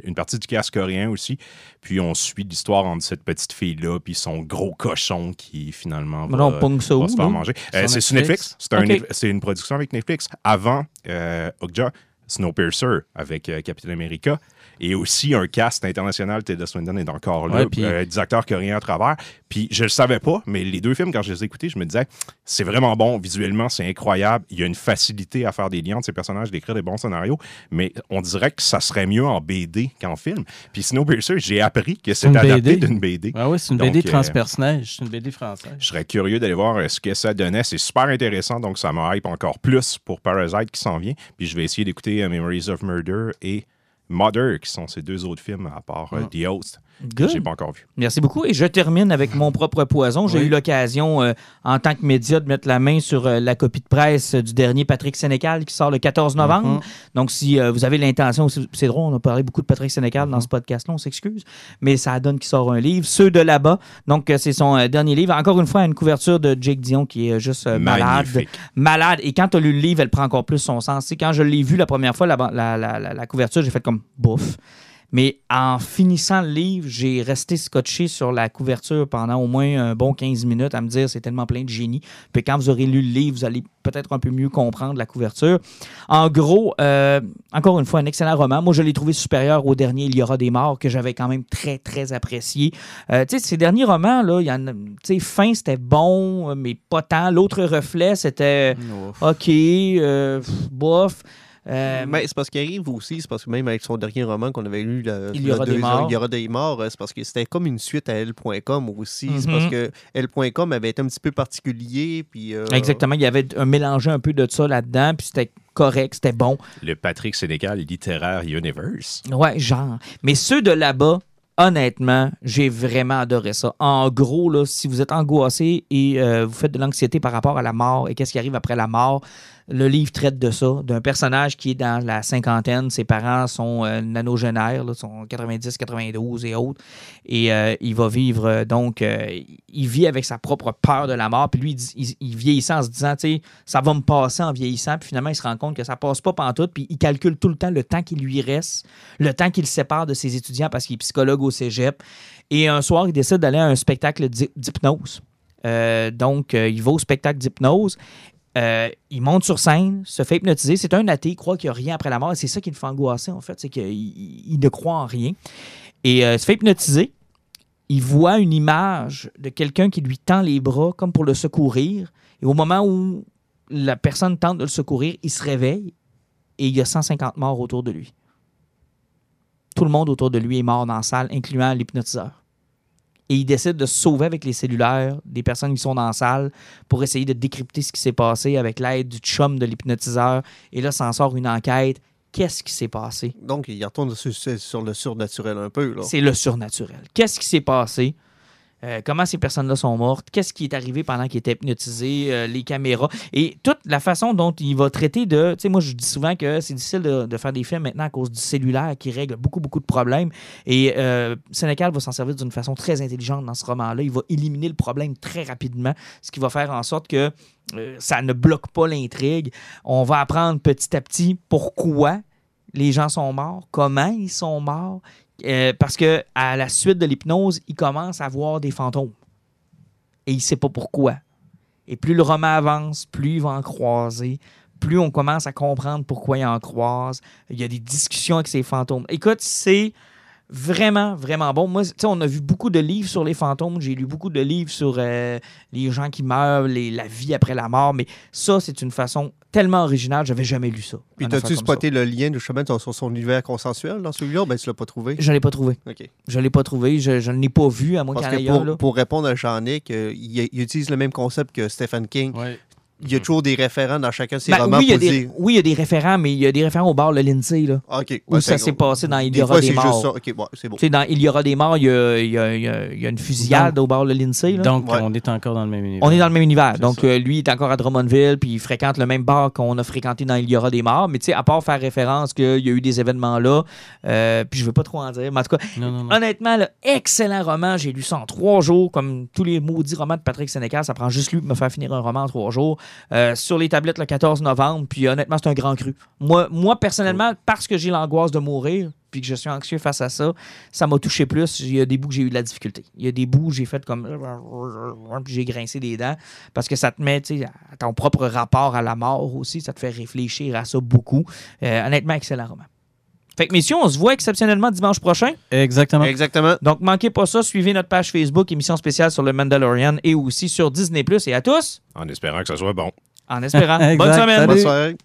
Une partie du cast coréen aussi. Puis on suit l'histoire entre cette petite fille-là puis son gros cochon qui finalement va, non, Pong ça va où, se faire manger. Euh, c'est sur Netflix? C'est un- une production avec Netflix. Avant euh, Okja, Snowpiercer avec euh, Captain America. Et aussi un cast international, Tilda Swinton est encore là, Ouais, puis- euh, des acteurs coréens à travers. Puis je le savais pas, mais les deux films, quand je les ai écoutés, je me disais, c'est vraiment bon, visuellement, c'est incroyable. Il y a une facilité à faire des liens entre ces personnages, d'écrire des bons scénarios, mais on dirait que ça serait mieux en BD qu'en film. Puis Snowpiercer, j'ai appris que c'est une adapté BD. d'une BD. Ah ouais, c'est une BD euh, transpersonnage. C'est une BD française. Je serais curieux d'aller voir euh, ce que ça donnait. C'est super intéressant, donc ça me hype encore plus pour Parasite qui s'en vient. Puis je vais essayer d'écouter Memories of Murder et Mother, qui sont ces deux autres films, à part euh, The Host, j'ai pas encore vu. Merci beaucoup. Et je termine avec mon propre poison. J'ai Oui. eu l'occasion, euh, en tant que média, de mettre la main sur euh, la copie de presse du dernier Patrick Sénécal qui sort le 14 novembre. Mhm. Donc, si euh, vous avez l'intention, c'est drôle, on a parlé beaucoup de Patrick Sénécal dans ce podcast-là, on s'excuse, mais ça donne qu'il sort un livre, Ceux de là-bas. Donc, c'est son dernier livre. Encore une fois, une couverture de Jake Dion qui est juste malade. Malade. Et quand tu as lu le livre, elle prend encore plus son sens. Quand je l'ai vu la première fois, la, la, la, la- la couverture, j'ai fait comme bouffe. Mais en finissant le livre, j'ai resté scotché sur la couverture pendant au moins un bon 15 minutes à me dire c'est tellement plein de génie. Puis quand vous aurez lu le livre, vous allez peut-être un peu mieux comprendre la couverture. En gros, euh, encore une fois, un excellent roman. Moi, je l'ai trouvé supérieur au dernier Il y aura des morts, que j'avais quand même très, très apprécié. Euh, tu sais, ces derniers romans, là, il y en a- fin, c'était bon, mais pas tant. L'autre reflet, c'était. OK, euh, bof. Euh, Mais c'est parce qu'il arrive aussi, c'est parce que même avec son dernier roman qu'on avait lu, le- Il y aura des morts. Il y aura des morts, euh, c'est parce que c'était comme une suite à L.com aussi. C'est Mhm. parce que L.com avait été un petit peu particulier. Puis, euh, Exactement. Il y avait un mélangé un peu de ça là-dedans, puis c'était correct, c'était bon. Le Patrick Sénégal Littéraire Universe. Ouais, genre. Mais ceux de là-bas, honnêtement, j'ai vraiment adoré ça. En gros, là, si vous êtes angoissé et euh, vous faites de l'anxiété par rapport à la mort et qu'est-ce qui arrive après la mort, le livre traite de ça, d'un personnage qui est dans la cinquantaine. Ses parents sont euh, nanogénaires, sont 90, 92 et autres. Et euh, il va vivre, euh, donc, il vit avec sa propre peur de la mort. Puis lui, il, il, il vieillissant en se disant, tu sais, ça va me passer en vieillissant. Puis finalement, il se rend compte que ça passe pas pantoute. Puis il calcule tout le temps le temps qui lui reste, le temps qu'il sépare de ses étudiants parce qu'il est psychologue au cégep. Et un soir, il décide d'aller à un spectacle d'hy- d'hypnose. Donc, il va au spectacle d'hypnose. Euh, il monte sur scène, se fait hypnotiser. C'est un athée, il croit qu'il n'y a rien après la mort. C'est ça qui le fait angoisser, en fait, c'est qu'il il- il ne croit en rien. Et euh, se fait hypnotiser. Il voit une image de quelqu'un qui lui tend les bras comme pour le secourir. Et au moment où la personne tente de le secourir, il se réveille et il y a 150 morts autour de lui. Tout le monde autour de lui est mort dans la salle, incluant l'hypnotiseur. Et il décide de se sauver avec les cellulaires des personnes qui sont dans la salle pour essayer de décrypter ce qui s'est passé avec l'aide du chum de l'hypnotiseur. Et là, s'en sort une enquête. Qu'est-ce qui s'est passé? Donc, il retourne sur, sur le surnaturel un peu. C'est le surnaturel. Qu'est-ce qui s'est passé? Euh, comment ces personnes-là sont mortes? Qu'est-ce qui est arrivé pendant qu'ils étaient hypnotisés? Euh, les caméras? Et toute la façon dont il va traiter de... Tu sais, moi, je dis souvent que c'est difficile de, de faire des films maintenant à cause du cellulaire qui règle beaucoup, beaucoup de problèmes. Et euh, Sénécal va s'en servir d'une façon très intelligente dans ce roman-là. Il va éliminer le problème très rapidement, ce qui va faire en sorte que ça ne bloque pas l'intrigue. On va apprendre petit à petit pourquoi les gens sont morts, comment ils sont morts, euh, parce que à la suite de l'hypnose, il commence à voir des fantômes. Et il sait pas pourquoi. Et plus le roman avance, plus il va en croiser, plus on commence à comprendre pourquoi il en croise. Il y a des discussions avec ces fantômes. Écoute, c'est vraiment, vraiment bon. Moi, tu sais, on a vu beaucoup de livres sur les fantômes. J'ai lu beaucoup de livres sur euh, les gens qui meurent, les- la vie après la mort. Mais ça, c'est une façon tellement originale. J'avais jamais lu ça. Puis, t'as-tu ça. spoté le lien de chemin sur son univers consensuel dans celui-là? Ben, tu l'as pas trouvé. Je l'ai pas trouvé. OK. Je l'ai pas trouvé. Je, je ne l'ai pas vu, à moins qu'il y en ait pour, pour répondre à Jean-Nic, euh, il, il utilise le même concept que Stephen King. Ouais. Il y a toujours des référents dans chacun de ses Ben, romans oui, il y a pour des, dire... oui, il y a des référents, mais il y a des référents au bar Le Lindsay, là, OK. où Ouais, ça s'est passé dans Il y Des aura fois, des c'est morts. juste ça. OK, bon, c'est bon. Tu sais, dans Il y aura des morts, il y a, il y a- il y a- il y a une fusillade au bar Le Lindsay. là. Donc, Ouais. on est encore dans le même univers. on est dans le même univers. Donc, euh, lui, il est encore à Drummondville, puis il fréquente le même bar qu'on a fréquenté dans Il y aura des morts. Mais tu sais, à part faire référence qu'il y a eu des événements là, euh, puis je veux pas trop en dire. Mais en tout cas, Non, non, non. honnêtement, là, excellent roman. J'ai lu ça en trois jours, comme tous les maudits romans de Patrick Sénécal. Ça prend juste lui de me faire finir un roman en trois jours. Euh, sur les tablettes le 14 novembre. Puis honnêtement, c'est un grand cru. Moi, moi personnellement, parce que j'ai l'angoisse de mourir, puis que je suis anxieux face à ça, ça m'a touché plus. Il y a des bouts que j'ai eu de la difficulté. Il y a des bouts où j'ai fait comme. Puis j'ai grincé des dents. Parce que ça te met tu sais, à ton propre rapport à la mort aussi. Ça te fait réfléchir à ça beaucoup. Euh, honnêtement, excellent roman. Fait que, messieurs, on se voit exceptionnellement dimanche prochain. Exactement. Exactement. Donc, manquez pas ça. Suivez notre page Facebook, émission spéciale sur le Mandalorian et aussi sur Disney. Et à tous, En espérant que ça soit bon. en espérant. Bonne semaine. Salut. Bonne soirée.